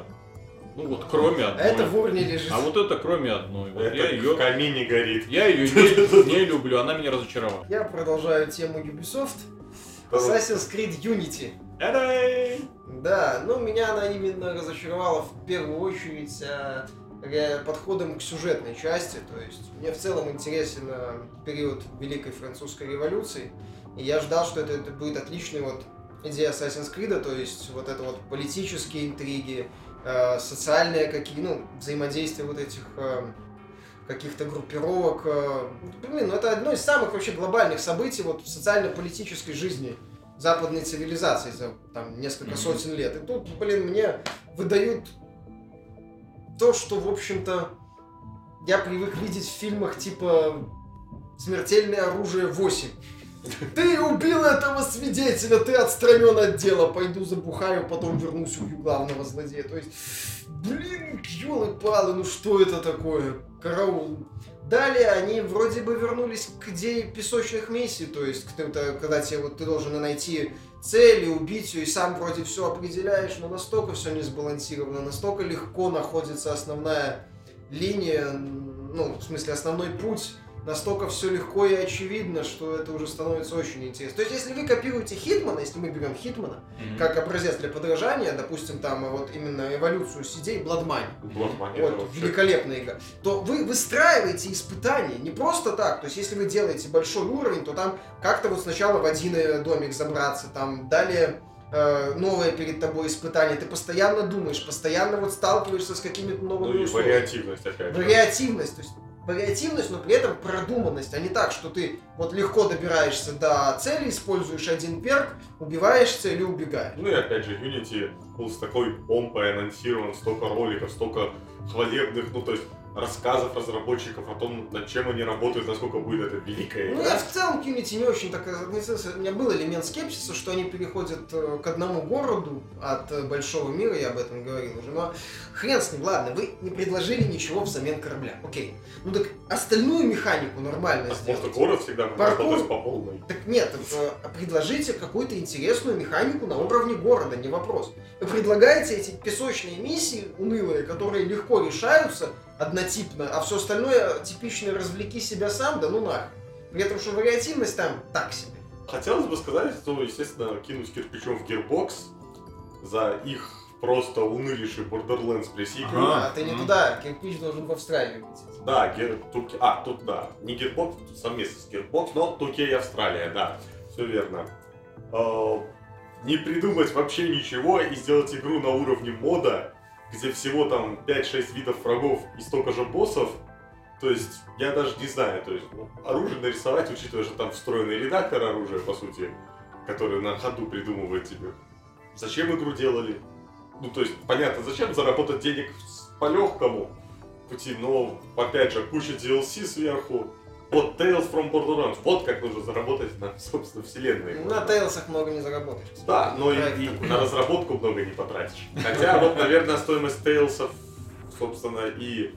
Ну вот, кроме А одной. это в урне лежит. А вот это кроме одной. Вот Это я в ее... камине горит. Я ее не, не люблю, она меня разочаровала. Я продолжаю тему Ubisoft. Assassin's Creed Unity. Да, ну меня она именно разочаровала в первую очередь а, ре- подходом к сюжетной части. То есть мне в целом интересен а, период Великой Французской революции. И я ждал, что это, это будет отличный вот идея Assassin's Creed, то есть вот это вот политические интриги, э, социальные какие, ну, взаимодействие вот этих э, каких-то группировок. э, блин, ну это одно из самых вообще глобальных событий вот в социально-политической жизни западной цивилизации за там несколько Мгм. сотен лет. И тут, блин, мне выдают то, что, в общем-то, я привык видеть в фильмах типа «Смертельное оружие 8». Ты убил этого свидетеля, ты отстранен от дела, пойду забухаю, потом вернусь, убью главного злодея. То есть, блин, елы-палы, ну что это такое? Караул. Далее они вроде бы вернулись к идее песочных миссий, то есть, к- это когда тебе вот ты должен найти цель и убить ее, и сам вроде все определяешь, но настолько все не сбалансировано, настолько легко находится основная линия, ну, в смысле, основной путь, настолько все легко и очевидно, что это уже становится очень интересно. То есть, если вы копируете Хитмана, если мы берем Хитмана, как образец для подражания, допустим, там вот именно эволюцию сидей это вот, вообще- великолепная игра, то вы выстраиваете испытания не просто так. То есть, если вы делаете большой уровень, то там как-то вот сначала в один э, домик забраться, там далее э, новое перед тобой испытание. Ты постоянно думаешь, постоянно вот сталкиваешься с какими-то новыми Ну условиями. вариативность опять. Вариативность, то есть вариативность, но при этом продуманность, а не так, что ты вот легко добираешься до цели, используешь один перк, убиваешь цель и убегаешь. Ну и опять же, Unity был с такой помпой анонсирован, столько роликов, столько хвалебных, ну то есть рассказов разработчиков о том, над чем они работают, насколько будет это великая Ну, игра. я в целом к Unity не очень так относился. У меня был элемент скепсиса, что они переходят э, к одному городу от э, большого мира, я об этом говорил уже. Но хрен с ним, ладно, вы не предложили ничего взамен корабля. Окей. Ну так остальную механику нормально Потому сделать. что город всегда может Паркур. по полной. Так нет, э, предложите какую-то интересную механику на уровне города, не вопрос. Вы предлагаете эти песочные миссии унылые, которые легко решаются однотипно, а все остальное типичное развлеки себя сам, да ну нахрен. При этом, что вариативность там так себе. Хотелось бы сказать, что, естественно, кинуть кирпичом в Gearbox за их просто унылейший Borderlands пресиквел. Ага. А, ты не туда, кирпич должен в Австралию лететь. Да, Гер... Туки- А, тут да. Не Gearbox, тут совместно с Gearbox, но Туке и Австралия, да. Все верно. А, Не придумать вообще ничего и сделать игру на уровне мода, где всего там 5-6 видов врагов и столько же боссов. То есть, я даже не знаю, то есть, ну, оружие нарисовать, учитывая, что там встроенный редактор оружия, по сути, который на ходу придумывает тебе. Зачем игру делали? Ну, то есть, понятно, зачем заработать денег с- по-легкому пути, но, опять же, куча DLC сверху. Вот Tales from Borderlands, вот как нужно заработать на, собственно, вселенной. На Тейлсах много не заработаешь. Да, но и, и на разработку много не потратишь. Хотя вот, наверное, стоимость Тейлсов, собственно, и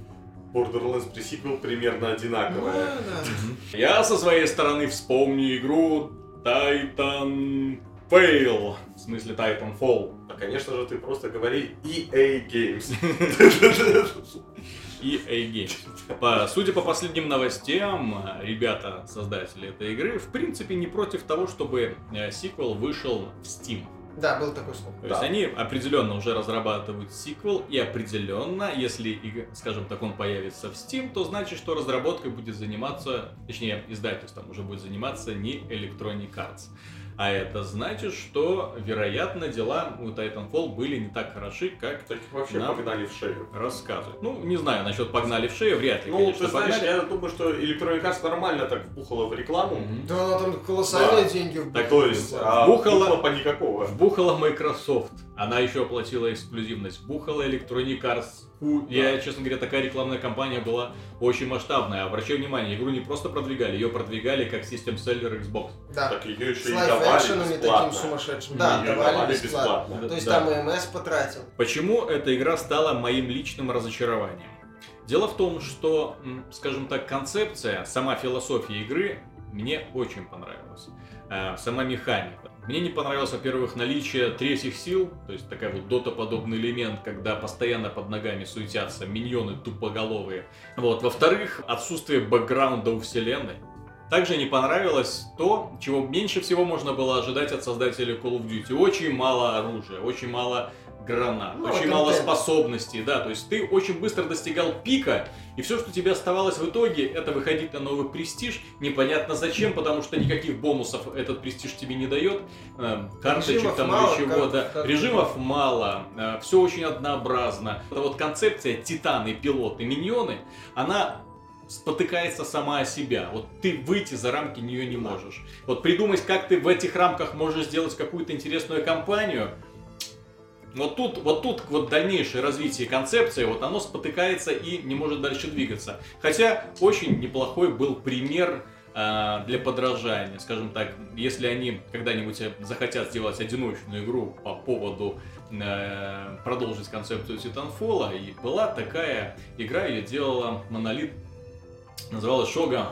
Borderlands пресиквел примерно Ну, одинаковая. да. Я со своей стороны вспомню игру Titan Fail, в смысле Titanfall. А, конечно же, ты просто говори EA Games. EA Games. По, судя по последним новостям, ребята, создатели этой игры, в принципе не против того, чтобы э, сиквел вышел в Steam. Да, был такой слов. То есть Да. они определенно уже разрабатывают сиквел, и определенно, если, и, скажем так, он появится в Steam, то значит, что разработкой будет заниматься, точнее, издательством уже будет заниматься не Electronic Arts. А это значит, что, вероятно, дела у Titanfall были не так хороши, как Так их вообще Нам- погнали в шею. рассказывают. Ну, не знаю, насчет погнали в шею, вряд ли, Ну, конечно, ты знаешь, погнали. я думаю, что Electronic Arts нормально так вбухала в рекламу. Мгм. Да, она там колоссальные Да. деньги в Так, то есть, а Бухала- по никакого. Вбухала Microsoft, она еще оплатила эксклюзивность. Вбухала Electronic Arts. Фу, Я, честно говоря, такая рекламная кампания была очень масштабная. Обращаю внимание, игру не просто продвигали, ее продвигали как систем селлер Xbox. Да. Так ее еще С и давали лайф-экшенами таким бесплатно. сумасшедшим. Да, Её давали бесплатно. Да, То есть да. там МС потратил. Почему эта игра стала моим личным разочарованием? Дело в том, что, скажем так, концепция, сама философия игры мне очень понравилась. Э, Сама механика. Мне не понравилось, во-первых, наличие третьих сил, то есть такая вот дота-подобный элемент, когда постоянно под ногами суетятся миньоны тупоголовые. Вот. Во-вторых, отсутствие бэкграунда у вселенной. Также не понравилось то, чего меньше всего можно было ожидать от создателей Call of Duty. Очень мало оружия, очень мало гранат, Мало очень мало контента. способностей, да, то есть ты очень быстро достигал пика, и все, что тебе оставалось в итоге, это выходить на новый престиж, непонятно зачем, потому что никаких бонусов этот престиж тебе не дает, Эм, карточек Режимов там мало, или чего, как- да, как- режимов мало, все очень однообразно. Эта вот концепция титаны, пилоты, миньоны, она спотыкается сама о себя. Вот ты выйти за рамки нее не можешь. Вот придумать, как ты в этих рамках можешь сделать какую-то интересную кампанию, вот тут, вот тут вот дальнейшее развитие концепции, вот оно спотыкается и не может дальше двигаться. Хотя очень неплохой был пример э, для подражания. Скажем так, если они когда-нибудь захотят сделать одиночную игру по поводу э, продолжить концепцию Titanfall, и была такая игра, ее делала Monolith, называлась Shoga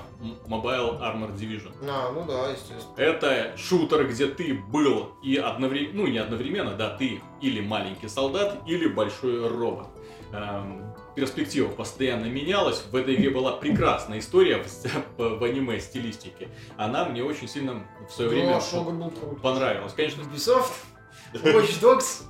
Mobile Armor Division. А, ну да, естественно. Это шутер, где ты был и одновременно, ну не одновременно, да, ты или маленький солдат, или большой робот. Эм, перспектива постоянно менялась. В этой игре была прекрасная история в, в аниме стилистике. Она мне очень сильно в свое время Да, Шога был крут. понравилась. Конечно, Ubisoft, Watch Dogs.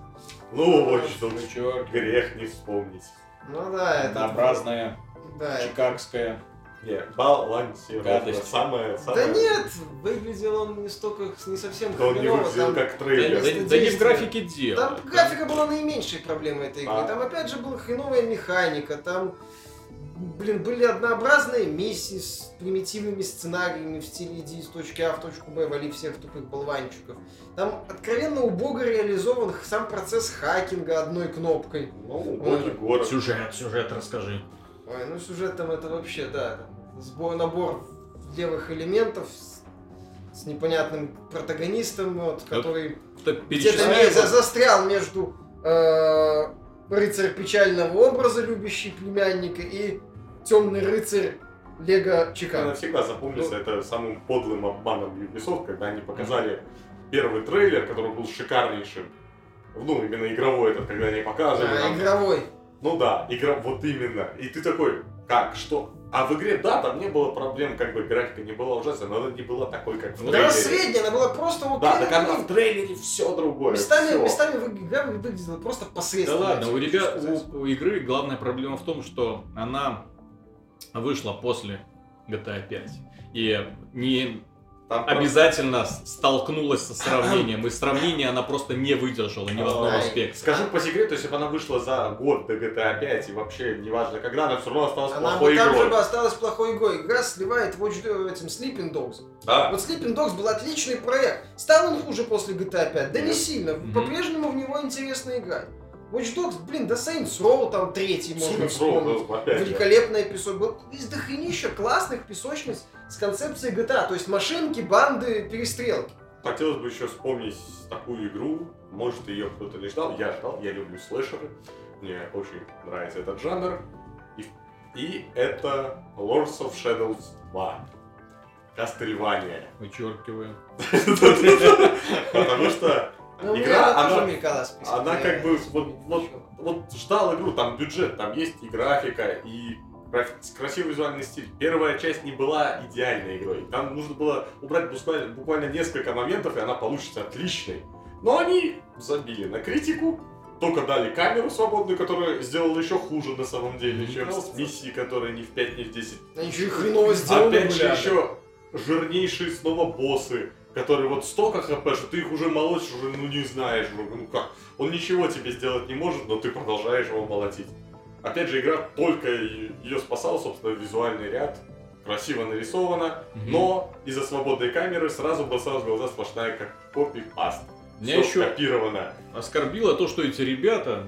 Ну, что чувак, грех не вспомнить. Ну да, это... однообразная, Да, это- чикагская. Не, балансировка. Гадость. Самое, Да самое. нет, выглядел он не столько, не совсем Да он не хреново, выглядел там- как Да, трейлер. да- Место да не в графике дело. Там графика была наименьшей проблемой этой игры. А. Там опять же была хреновая механика, там, блин, были однообразные миссии с примитивными сценариями в стиле иди из точки А в точку Б, вали всех тупых болванчиков. Там откровенно убого реализован сам процесс хакинга одной кнопкой. Ну, убогий город. Сюжет, сюжет расскажи. Ой, ну сюжет там это вообще, да, там сбор, набор левых элементов с, с непонятным протагонистом, вот, который где-то за- застрял между э, рыцарь печального образа, любящий племянника, и темный рыцарь Лего Мне Чикаго. навсегда запомнится это самым подлым обманом Ubisoft, когда они показали первый трейлер, который был шикарнейшим. Ну, именно игровой этот, когда они показывали. А, игровой. Ну да, игра, вот именно. И ты такой, как, что? А в игре, да, там не было проблем, как бы графика не была ужасная, но она не была такой, как в Ну, Да, она трейлере. средняя, она была просто вот Да, так она в трейлере все другое. местами, всё. местами игра выглядела просто Да посредственно. ладно, у ребят, у, у игры главная проблема в том, что она вышла после GTA 5. И не Там просто- обязательно с- столкнулась со сравнением. И сравнение она просто не выдержала ни в одном аспекте. Скажу по секрету, если бы она вышла за год до GTA 5 и вообще неважно когда, она все равно осталась Она бы плохой там же игрой. бы осталась плохой игрой. Игра сливает Watch Dogs этим Sleeping Dogs. Да. Вот Sleeping Dogs был отличный проект. Стал он хуже после GTA 5? Да не Нет. сильно. Мгм. По-прежнему в него интересно играть. Watch Dogs, блин, да Saints Row там третий можно Row, вспомнить. ну, опять. Великолепная песок. Был из дохренища классных песочниц с концепцией GTA. То есть машинки, банды, перестрелки. Хотелось бы еще вспомнить такую игру. Может, ее кто-то не ждал. Я ждал, я люблю слэшеры. Мне очень нравится этот жанр. И, и это Lords of Shadows 2. Кастельвания. Вычеркиваем. Потому что Ну, Игра, она тоже мелькала в списке, она как бы вот, вот, вот ждал игру, там бюджет, там есть и графика, и красивый визуальный стиль. Первая часть не была идеальной игрой. Там нужно было убрать буквально, буквально несколько моментов, и она получится отличной. Но они забили на критику, только дали камеру свободную, которая сделала еще хуже на самом деле, чем с миссии, которые не в 5, не в 10 Они еще хреново сделаны Опять же, еще жирнейшие снова боссы, которые вот столько хп, что ты их уже молотишь, уже ну не знаешь, ну ну как. Он ничего тебе сделать не может, но ты продолжаешь его молотить. Опять же, игра только ее спасала, собственно, визуальный ряд. Красиво нарисовано, Мгм. но из-за свободной камеры сразу бросалась в глаза сплошная как копи-паст. Меня Всё еще копировано. оскорбило то, что эти ребята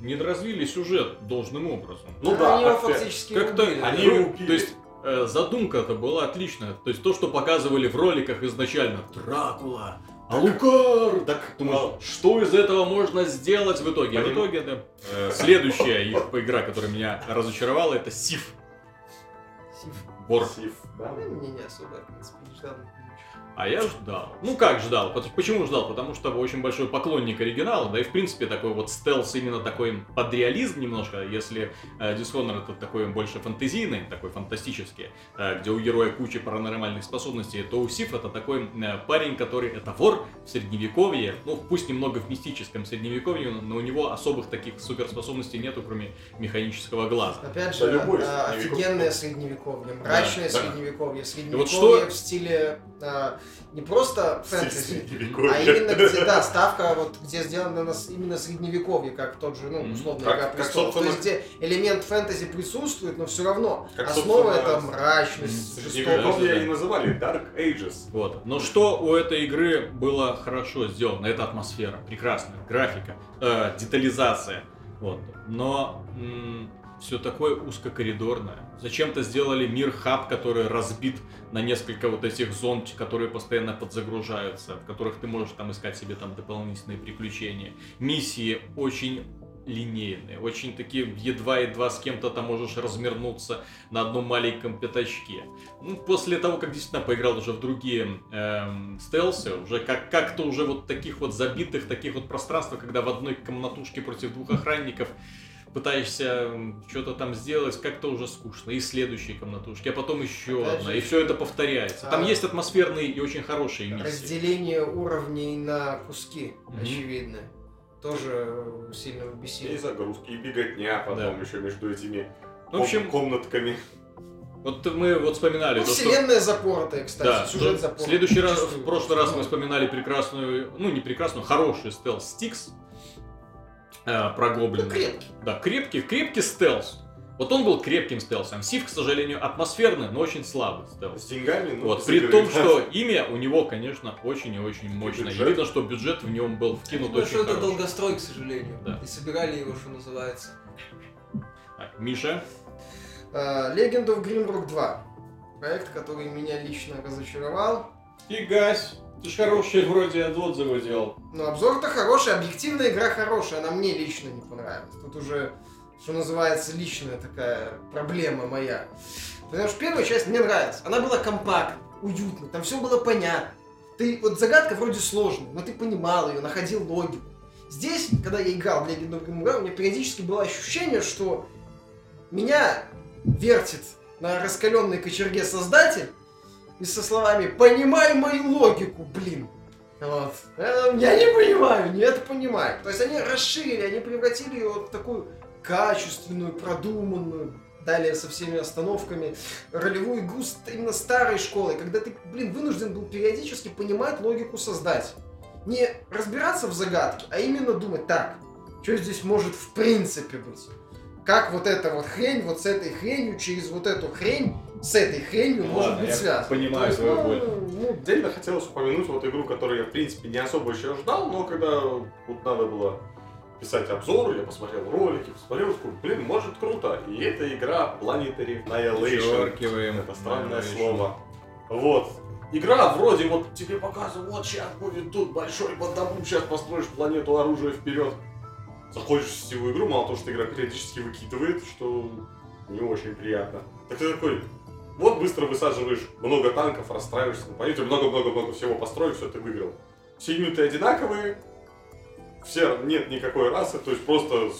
не развили сюжет должным образом. Ну А да, они его фактически Как-то убили. они его убили. То есть э, задумка-то была отличная. То есть то, что показывали в роликах изначально. Дракула, Алукар. Так, Думаешь, что из этого можно сделать в итоге? А в Поним- итоге, да. Э, следующая их игра, которая меня разочаровала, это Сиф. Сиф. Вор. Сив, да? Ну, Мне не особо, в принципе, не ждал. А я ждал. Ну как ждал? Почему ждал? Потому что очень большой поклонник оригинала, да и в принципе такой вот стелс именно такой под реализм немножко, если э, Dishonored это такой больше фантазийный, такой фантастический, э, где у героя куча паранормальных способностей, то у Сиф это такой э, парень, который это вор в средневековье, ну пусть немного в мистическом средневековье, но у него особых таких суперспособностей нету, кроме механического глаза. Опять Да же, любой а, средневековье. офигенное средневековье, мрачное Да, да. средневековье, средневековье вот что- в стиле а, не просто фэнтези, а именно где, да, ставка, вот где сделана на с- именно средневековье, как тот же, ну, условно, Как- Игра как, престолов. То есть, собственно- где элемент фэнтези присутствует, но все равно Как, основа это собственно, мрачность, жестокость. да. и называли Dark Ages. Вот. Но что у этой игры было хорошо сделано? Это атмосфера, прекрасная, графика, э, детализация. Вот. Но все такое узкокоридорное. Зачем-то сделали мир хаб, который разбит на несколько вот этих зон, которые постоянно подзагружаются, в которых ты можешь там искать себе там дополнительные приключения. Миссии очень линейные, очень такие едва-едва с кем-то там можешь размернуться на одном маленьком пятачке. Ну, после того, как действительно поиграл уже в другие эм, стелсы, уже как- как-то уже вот таких вот забитых, таких вот пространствах, когда в одной комнатушке против двух охранников пытаешься что-то там сделать, как-то уже скучно. И следующие комнатушки, а потом еще Опять одна. же, И все это повторяется. Там а, есть атмосферные и очень хорошие миссии. Разделение уровней на куски, Мгм. очевидно. Тоже сильно И бесило. загрузки, и беготня потом Да. еще между этими В общем, ком- комнатками. вот мы вот вспоминали Ну, то, что... вселенная запортая, кстати, Да, сюжет запортый. в следующий раз, в прошлый раз мы вспоминали прекрасную, ну не прекрасную, хороший стелс Стикс э, про гоблина. Ну, крепкий. Да, крепкий, крепкий стелс. Вот он был крепким стелсом. Сив, к сожалению, атмосферный, но очень слабый стелс. С деньгами, ну, Вот, при том, что имя у него, конечно, очень и очень мощное. И видно, что бюджет в нем был вкинут Ну, очень что это долгострой, к сожалению. Да. И собирали его, что называется. Так, Миша, А, Legend of Grimrock 2. Проект, который меня лично разочаровал. фигась, ты ж хороший вроде отзывы делал. Но обзор-то хороший, объективная игра хорошая, она мне лично не понравилась. Тут уже, что называется, личная такая проблема моя. Потому что первая часть мне нравилась. Она была компактной, уютной, там все было понятно. Ты, вот загадка вроде сложная, но ты понимал ее, находил логику. Здесь, когда я играл в Legend of Grimrock, у меня периодически было ощущение, что меня вертит на раскаленной кочерге создатель и со словами «Понимай мою логику, блин». Вот. Э, Я не понимаю, нет, понимаю. То есть они расширили, они превратили ее в такую качественную, продуманную, далее со всеми остановками, ролевую игру именно старой школой, когда ты, блин, вынужден был периодически понимать логику создателя. Не разбираться в загадке, а именно думать, так, что здесь может в принципе быть? Как вот эта вот хрень, вот с этой хренью, через вот эту хрень, с этой хренью может Ладно, быть я связано. понимаю есть, твою ну, боль. ну, Отдельно хотелось упомянуть вот игру, которую я, в принципе, не особо еще ждал, но когда вот надо было писать обзор, я посмотрел ролики, посмотрел, такой, блин, может круто. И это игра Planetary Annihilation. Это странное Annihilation. слово. Вот. Игра вроде вот тебе показывают, вот сейчас будет тут большой бандабум, сейчас построишь планету оружия вперед. Заходишь в сетевую игру, мало того, что игра периодически выкидывает, что не очень приятно. Так ты такой, Вот быстро высаживаешь много танков, расстраиваешься на планете, много-много-много всего построишь, все, ты выиграл. Все юниты одинаковые, все, нет никакой расы, то есть просто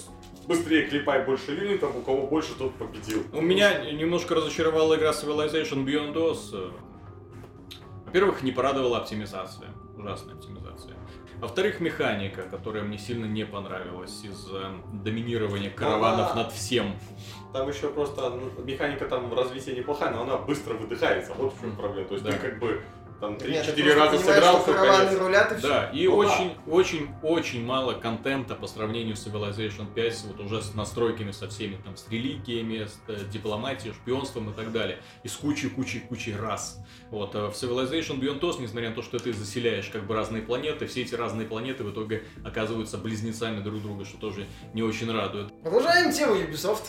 быстрее клепай больше юнитов, у кого больше, тот победил. У меня немножко разочаровала игра Civilization Beyond Oz. Во-первых, не порадовала оптимизация. Ужасная оптимизация. Во-вторых, механика, которая мне сильно не понравилась из-за доминирования караванов Она- над всем. Там еще просто механика там развития неплохая, но она быстро выдыхается, вот в чем проблема. То есть Да. ты как бы там Нет, ты 3-4 просто раза сыграл, караваны конец. рулят и все. Да, и Ну да. очень, очень, очень мало контента по сравнению с Civilization 5, вот уже с настройками со всеми там, с религиями, с э, дипломатией, шпионством и так далее. И с кучей-кучей-кучей раз. Вот, а в Civilization Beyond Oz, несмотря на то, что ты заселяешь как бы разные планеты, все эти разные планеты в итоге оказываются близнецами друг друга, что тоже не очень радует. Продолжаем тему Ubisoft.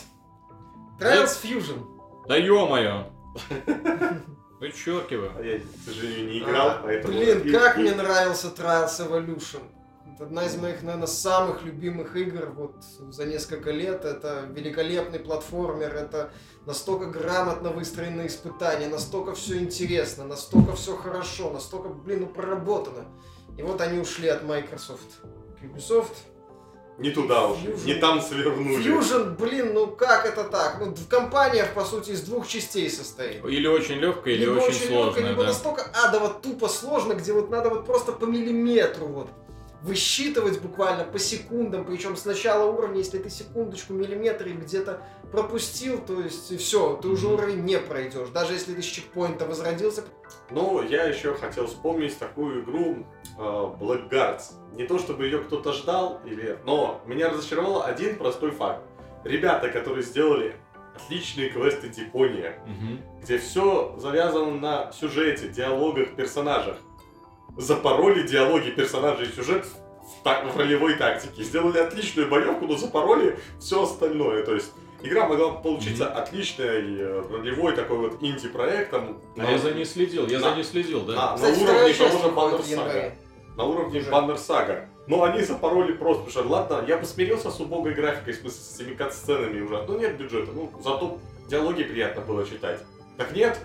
Trials Fusion. Да ё-моё! Вычеркиваю. А Я, к сожалению, не играл, А, поэтому... Блин, как мне нравился Trials Evolution. Это одна из моих, наверное, самых любимых игр вот за несколько лет. Это великолепный платформер, это настолько грамотно выстроенные испытания, настолько все интересно, настолько все хорошо, настолько, блин, ну проработано. И вот они ушли от Microsoft. Ubisoft. Не туда уже, Fusion. не там свернули. Fusion, блин, ну как это так? Ну, компания, по сути, из двух частей состоит. Или очень легкая, или либо очень, легко, сложная, либо да. настолько адово тупо сложно, где вот надо вот просто по миллиметру вот высчитывать буквально по секундам, причем с начала уровня, если ты секундочку, миллиметр где-то пропустил, то есть все, ты уже уровень не пройдешь. Даже если ты с чекпоинта возродился, Ну, я еще хотел вспомнить такую игру э, Blackguards. Не то чтобы ее кто-то ждал, или... но меня разочаровал один простой факт. Ребята, которые сделали отличные квесты Типония, Мгм. где все завязано на сюжете, диалогах, персонажах, запороли диалоги персонажей и сюжет в, та- в ролевой тактике. Сделали отличную боевку, но запороли все остальное. То есть игра могла получиться отличной э, ролевой такой вот инди-проектом. А я за ней следил, я за На- ней следил, да. на, на кстати, уровне того же Saga. январе. На уровне. Banner Saga. Но они запороли просто, потому что, ладно, я бы смирился с убогой графикой, в смысле, с этими кат-сценами уже. Ну, нет бюджета, ну, зато диалоги приятно было читать. Так нет,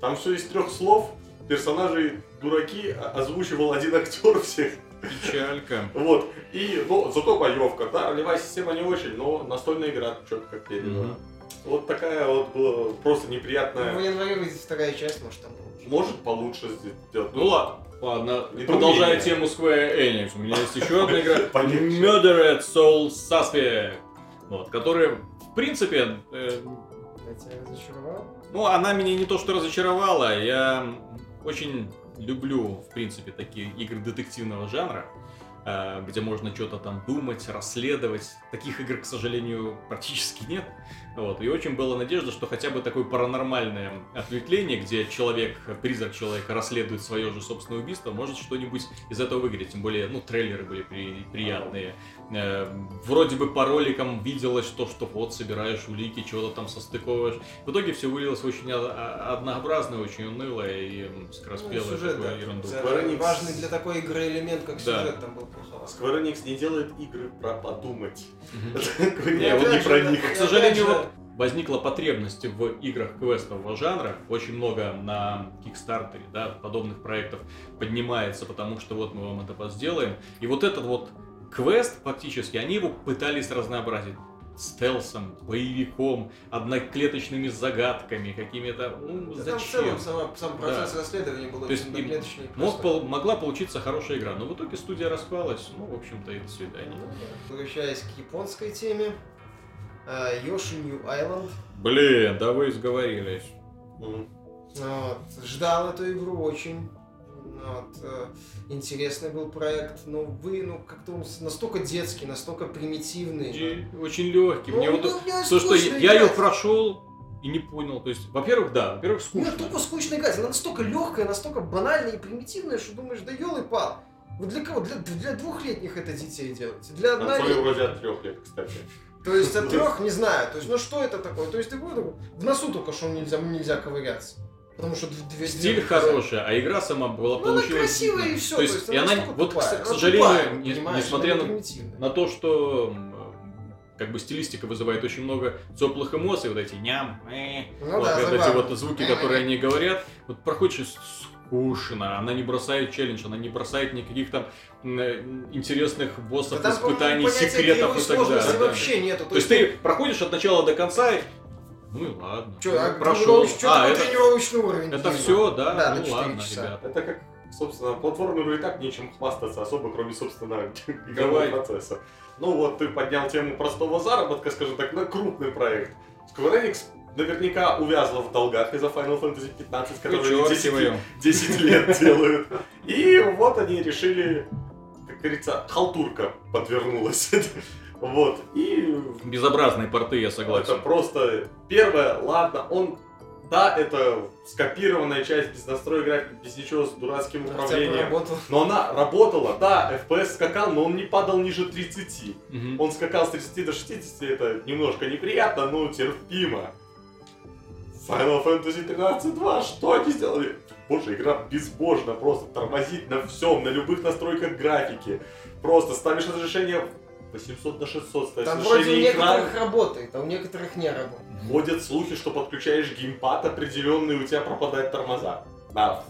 там все из трех слов, персонажей дураки, озвучивал один актер всех. Печалька. Вот. И, ну, зато боевка, да, ролевая система не очень, но настольная игра четко как передана. Мгм. Вот такая вот была просто неприятная. В январе выйдет вторая часть, может там получше. Может получше сделать. Ну ладно, ладно. Недоумение. Продолжая тему Square Enix, у меня есть еще одна игра Полегче. Murdered Soul Suspect, вот, которая, в принципе, э, Я тебя разочаровал. ну, она меня не то что разочаровала, я очень люблю, в принципе, такие игры детективного жанра, э, где можно что-то там думать, расследовать. Таких игр, к сожалению, практически нет. Вот. И очень была надежда, что хотя бы такое паранормальное ответвление, где человек, призрак человека расследует свое же собственное убийство, может что-нибудь из этого выиграть. Тем более, ну, трейлеры были при- приятные. Э, вроде бы по роликам виделось то, что вот собираешь улики, чего-то там состыковываешь. В итоге все вылилось очень о- о- однообразное, очень унылое и скороспелое Ну, сюжет, такое да. ерунду. За- Square Enix. Важный для такой игры элемент, как Да. сюжет там был плоховат. Square Enix не делает игры про подумать. Не, вот не про них. К сожалению, вот возникла потребность в играх квестового жанра. Очень много на Кикстартере, да, подобных проектов поднимается, потому что вот мы вам это сделаем. И вот этот вот квест, фактически, они его пытались разнообразить стелсом, боевиком, одноклеточными загадками, какими-то, ну, Да там в зачем? целом сама- сам процесс расследования был То есть Мог, пол- могла получиться хорошая игра, но в итоге студия распалась, ну, в общем-то, и до свидания. Возвращаясь к японской теме, э, Yoshi New Island. Блин, да вы сговорились. Мгм. Вот, ждал эту игру очень. Вот, э, интересный был проект, но вы, ну, как-то он настолько детский, настолько примитивный. И Очень легкий. Ну, Мне вот ну, то, что скучно я ее прошел и не понял. То есть, во-первых, да, во-первых, скучно. тупо скучно играть, она настолько легкая, настолько банальная и примитивная, что думаешь, да елы пал. Вот для кого? Для, для двухлетних это детей делать. Для Консоли однолетних. вроде от трех лет, кстати. То есть от трех не знаю. То есть, ну что это такое? То есть ты будешь в носу только что нельзя, нельзя ковыряться. Потому что две Стиль хороший, а игра сама была Ну, она получилась. красивая и все. То есть, и она, вот, тупая. к, Она сожалению, тупая, не- несмотря она на, на то, что как бы стилистика вызывает очень много теплых эмоций, вот эти ням, э, Ну вот, да, вот эти вот звуки, которые они говорят, вот проходит скучно, она не бросает челлендж, она не бросает никаких там э, интересных боссов, Да испытаний, секретов и так далее. да. вообще нету. То есть ты проходишь от начала до конца. Ну и ладно. Ну, а прошел. чё А, это, тренировочный уровень? это все, да? Да, на ну 4 ладно, часа. ребят. Это как, собственно, платформеру и так нечем хвастаться, особо кроме, собственно, игрового процесса. Ну вот, ты поднял тему простого заработка, скажем так, на крупный проект. Square Enix наверняка увязла в долгах из-за Final Fantasy 15, которые 10, Вычеркиваю. 10 лет делают. И вот они решили, как говорится, халтурка подвернулась. Вот, и Безобразные порты, я это согласен. просто первое, ладно, он да, это скопированная часть без настроя графики, без ничего, с дурацким управлением. Но она работала, да, FPS скакал, но он не падал ниже 30. Мгм. Он скакал с 30 до 60, это немножко неприятно, но терпимо. Final Fantasy 13.2, что они сделали? Боже, игра безбожно, просто тормозит на всем, на любых настройках графики. Просто ставишь разрешение 800 на 600, ставишь Там вроде у разрешение экрана. некоторых работает, а у некоторых не работает. Ходят слухи, что подключаешь геймпад определенный, у тебя пропадают тормоза. Да,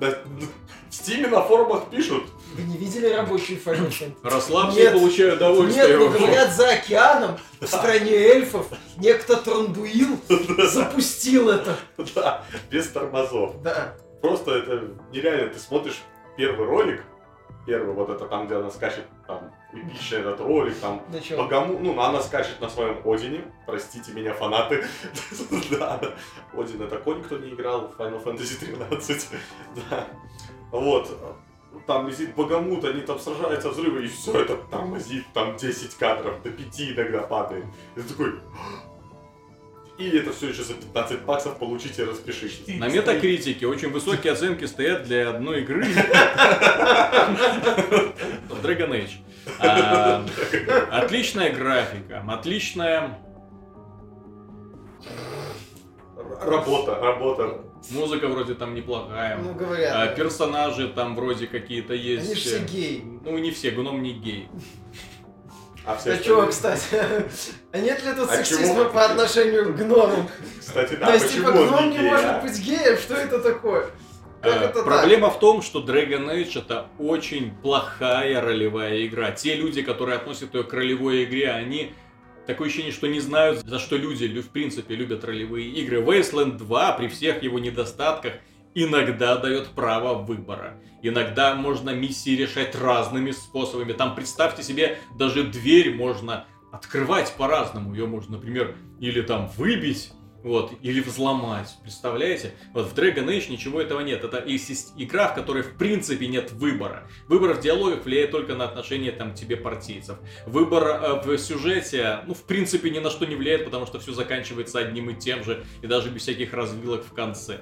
в Стиме на форумах пишут. Вы не видели рабочий Fantasy? Расслабься Нет. и получай удовольствие. Нет, ну вообще. говорят, за океаном, в стране эльфов, некто Трандуил запустил это. Да, без тормозов. Да. Просто это нереально. Ты смотришь первый ролик, первый вот это там, где она скачет, там, эпичный этот ролик, там, На чем? Богому, ну, она скачет на своем Одине, простите меня, фанаты. Да, Один это конь, кто не играл в Final Fantasy 13. Да. Вот. Там висит Богомут, они там сражаются, взрывы, и все это тормозит, там 10 кадров, до 5 иногда падает. И ты такой... И это все еще за 15 баксов получите, распишитесь. На метакритике очень высокие оценки стоят для одной игры. Dragon Age. А, Отличная графика, отличная Работа, работа. музыка вроде там неплохая. Ну, А, говорят. Персонажи там вроде какие-то есть. Они же все геи. Ну, не все, гном не гей. А все А остальные- кстати? А нет ли тут А сексизма чего? по отношению к гномам? Кстати, да, То есть, типа, гном не не гей, может а? быть геем? Что это такое? Э, это так? Проблема в том, что Dragon Age это очень плохая ролевая игра. Те люди, которые относят ее к ролевой игре, они такое ощущение, что не знают, за что люди лю- в принципе любят ролевые игры. Wasteland 2 при всех его недостатках иногда дает право выбора. Иногда можно миссии решать разными способами. Там представьте себе, даже дверь можно открывать по-разному. Ее можно, например, или там выбить, вот, или взломать. Представляете? Вот в Dragon Age ничего этого нет. Это игра, в которой в принципе нет выбора. Выбор в диалогах влияет только на отношение там тебе партийцев. Выбор э, в сюжете, ну, в принципе, ни на что не влияет, потому что все заканчивается одним и тем же, и даже без всяких развилок в конце.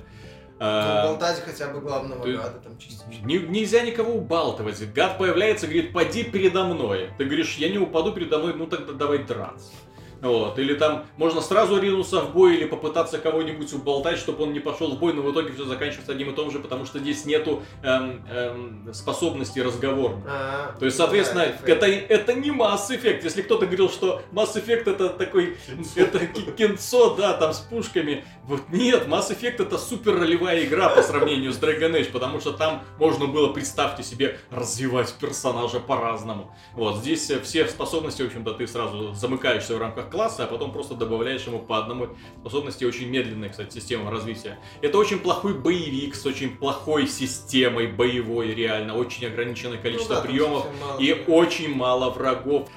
Ну, А, болтать хотя бы главного ты- гада там частично. не- нельзя никого убалтывать. Гад появляется говорит, поди передо мной. Ты говоришь, я не упаду передо мной, ну тогда давай драться. Вот. Или там можно сразу ринуться в бой или попытаться кого-нибудь уболтать, чтобы он не пошел в бой, но в итоге все заканчивается одним и том же, потому что здесь нету эм, эм, способности разговорной. А, То есть, соответственно, да, это, это не Mass Effect. Если кто-то говорил, что Mass Effect это такой, это ки- кинцо, да, там с пушками. Вот нет, Mass Effect это супер ролевая игра по сравнению с Dragon Age, потому что там можно было, представьте себе, развивать персонажа по-разному. Вот, здесь все способности, в общем-то, ты сразу замыкаешься в рамках класса, а потом просто добавляешь ему по одному способности. Очень медленная, кстати, система развития. Это очень плохой боевик с очень плохой системой боевой, реально, очень ограниченное количество ну да, приемов и очень мало врагов.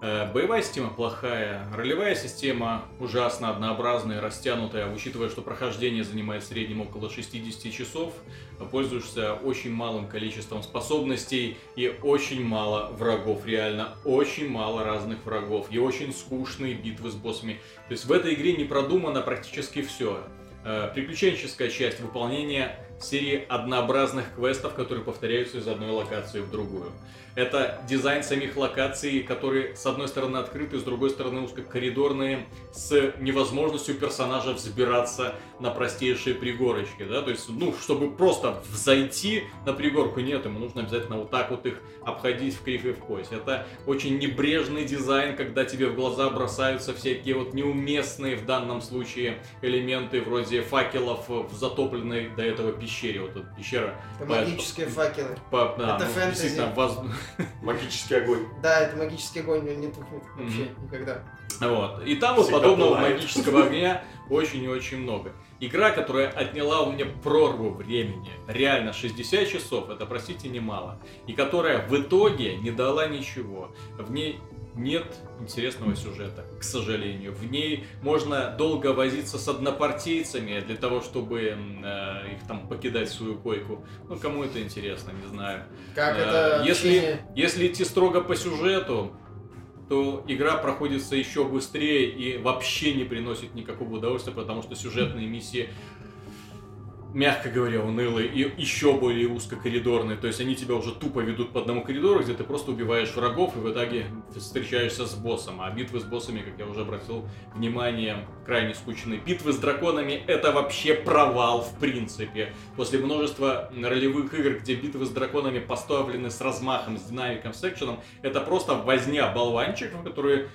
Э, Боевая система плохая, ролевая система ужасно однообразная, растянутая, учитывая, что прохождение занимает в среднем около 60 часов, пользуешься очень малым количеством способностей и очень мало врагов, реально очень мало разных врагов и очень скучные битвы с боссами. То есть в этой игре не продумано практически все. Приключенческая часть выполнения серии однообразных квестов, которые повторяются из одной локации в другую. Это дизайн самих локаций, которые с одной стороны открыты, с другой стороны узкокоридорные, с невозможностью персонажа взбираться на простейшие пригорочки, да, то есть, ну, чтобы просто взойти на пригорку, нет, ему нужно обязательно вот так вот их обходить в кривь и в кость. Это очень небрежный дизайн, когда тебе в глаза бросаются всякие вот неуместные в данном случае элементы вроде факелов в затопленной до этого пещере. Вот эта пещера Это по- магические факелы. по- да, Это ну, фэнтези. действительно, воз- Магический огонь. Да, это магический огонь, он не тухнет вообще никогда. Вот. И там вот подобного бывает. магического огня очень и очень много. Игра, которая отняла у меня прорву времени, реально 60 часов, это, простите, немало. И которая в итоге не дала ничего. В ней нет интересного сюжета, к сожалению. В ней можно долго возиться с однопартийцами для того, чтобы э, их там покидать свою койку. Ну, кому это интересно, не знаю. Как Э, это если, если идти строго по сюжету, то игра проходится еще быстрее и вообще не приносит никакого удовольствия, потому что сюжетные миссии, мягко говоря, унылые и еще более узкокоридорные. То есть они тебя уже тупо ведут по одному коридору, где ты просто убиваешь врагов и в итоге встречаешься с боссом. А битвы с боссами, как я уже обратил внимание, крайне скучные. Битвы с драконами это вообще провал в принципе. После множества ролевых игр, где битвы с драконами поставлены с размахом, с динамиком, с экшеном, это просто возня болванчиков, которые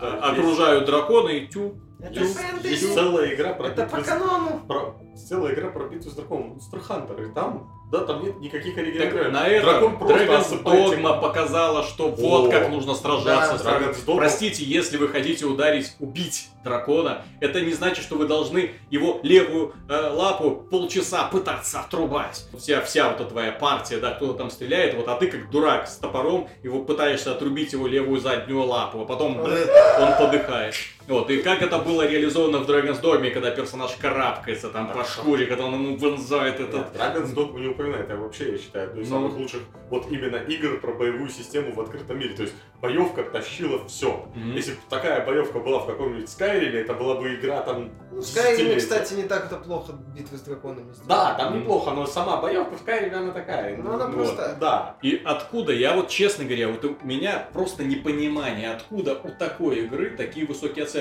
Да, а- окружают дракона и тю. Это Есть, фэнтези. есть целая игра про Это битвы по канону. про- целая игра про битву с драконом. Monster Hunter. И там, да, там нет никаких оригинальных. на этом Дракон Dragon's Dogma показала, что вот О, как нужно сражаться. да, с драконом. Dragon's Dogma. Простите, если вы хотите ударить, убить дракона, это не значит, что вы должны его левую э, лапу полчаса пытаться отрубать. Вся, вся вот эта твоя партия, да, кто-то там стреляет, вот, а ты как дурак с топором его пытаешься отрубить его левую заднюю лапу, а потом он подыхает. Вот, и как это было реализовано в Dragon's Dogma, когда персонаж карабкается там по шкуре, когда он ему вонзает этот... Нет, Dragon's Dogma не упоминает, а вообще, я считаю, одной из Ну. самых лучших вот именно игр про боевую систему в открытом мире. То есть боевка тащила все. Если бы такая боевка была в каком-нибудь Скайриме, это была бы игра там... Ну, десятилетия. кстати, не так-то плохо битвы с драконами. Да, там неплохо, но сама боевка в Скайриме она такая. Ну, она вот, просто- Да. И откуда, я вот честно говоря, вот у меня просто непонимание, откуда у такой игры такие высокие оценки.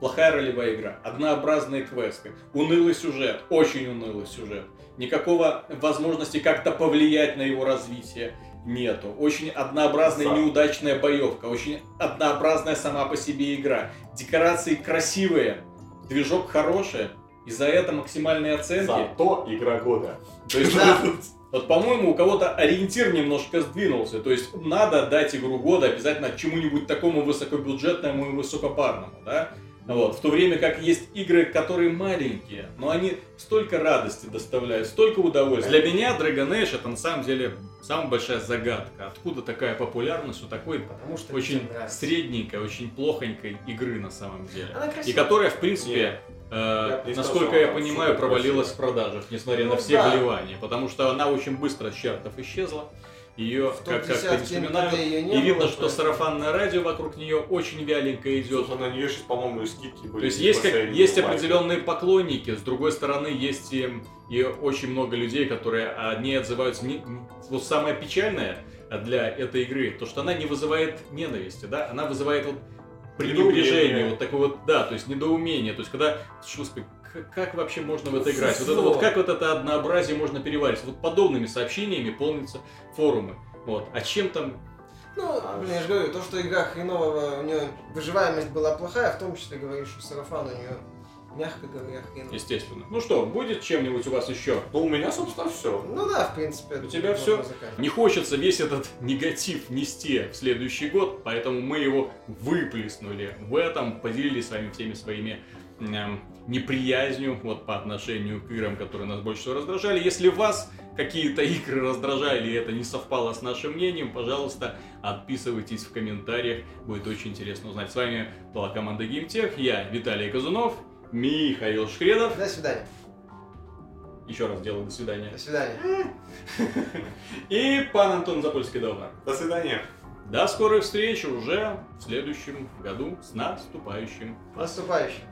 Плохая ролевая игра, однообразные квесты, унылый сюжет, очень унылый сюжет. Никакого возможности как-то повлиять на его развитие нету. Очень однообразная неудачная боевка, очень однообразная сама по себе игра. Декорации красивые, движок хороший, и за это максимальные оценки. Зато игра года. То есть, Да. вот, по-моему, у кого-то ориентир немножко сдвинулся. То есть, надо дать игру года обязательно чему-нибудь такому высокобюджетному и высокопарному, да? Вот. В то время как есть игры, которые маленькие, но они столько радости доставляют, столько удовольствия. Для меня Dragon Age это на самом деле самая большая загадка. Откуда такая популярность у такой Потому что очень средненькой, очень плохонькой игры на самом деле. Она И которая, в принципе, э, Я не насколько я она понимаю, провалилась в продажах, несмотря на Ну все да. вливания. Потому что она очень быстро с чартов исчезла. Ее как- как-то не. МТД ее не И видно, было, что поэтому- сарафанное радио вокруг нее очень вяленько идет. Слушай, на нее сейчас, по-моему, и скидки были. То есть есть, как, есть определенные поклонники, с другой стороны есть и, и очень много людей, которые о ней отзываются. Не- вот самое печальное для этой игры, то что она не вызывает ненависти, да, она вызывает вот пренебрежение, вот такое вот, да, то есть недоумение, то есть когда, слушай, господи, к- как вообще можно в это играть? Вот это вот как вот это однообразие можно переварить? Вот подобными сообщениями полнятся форумы. Вот. А чем там Ну, блин, я же говорю, то, что игра хреновая, у нее выживаемость была плохая, в том числе говоришь, что сарафан у нее, мягко говоря, хреновый. естественно? Ну что, будет чем-нибудь у вас еще? Ну, у меня, собственно, все. Ну да, в принципе. У тебя заканчивать. Не хочется весь этот негатив нести в следующий год, поэтому мы его выплеснули в этом, поделились с вами всеми своими эм, неприязнью вот, по отношению к играм, которые нас больше всего раздражали. Если вас какие-то игры раздражали и это не совпало с нашим мнением, пожалуйста, отписывайтесь в комментариях, будет очень интересно узнать. С вами была команда GameTech, я Виталий Казунов, Михаил Шкредов. До свидания. Еще раз делаю до свидания. До свидания. И пан Антон Запольский-Довар. До свидания. До скорой встречи уже в следующем году с наступающим. Наступающим.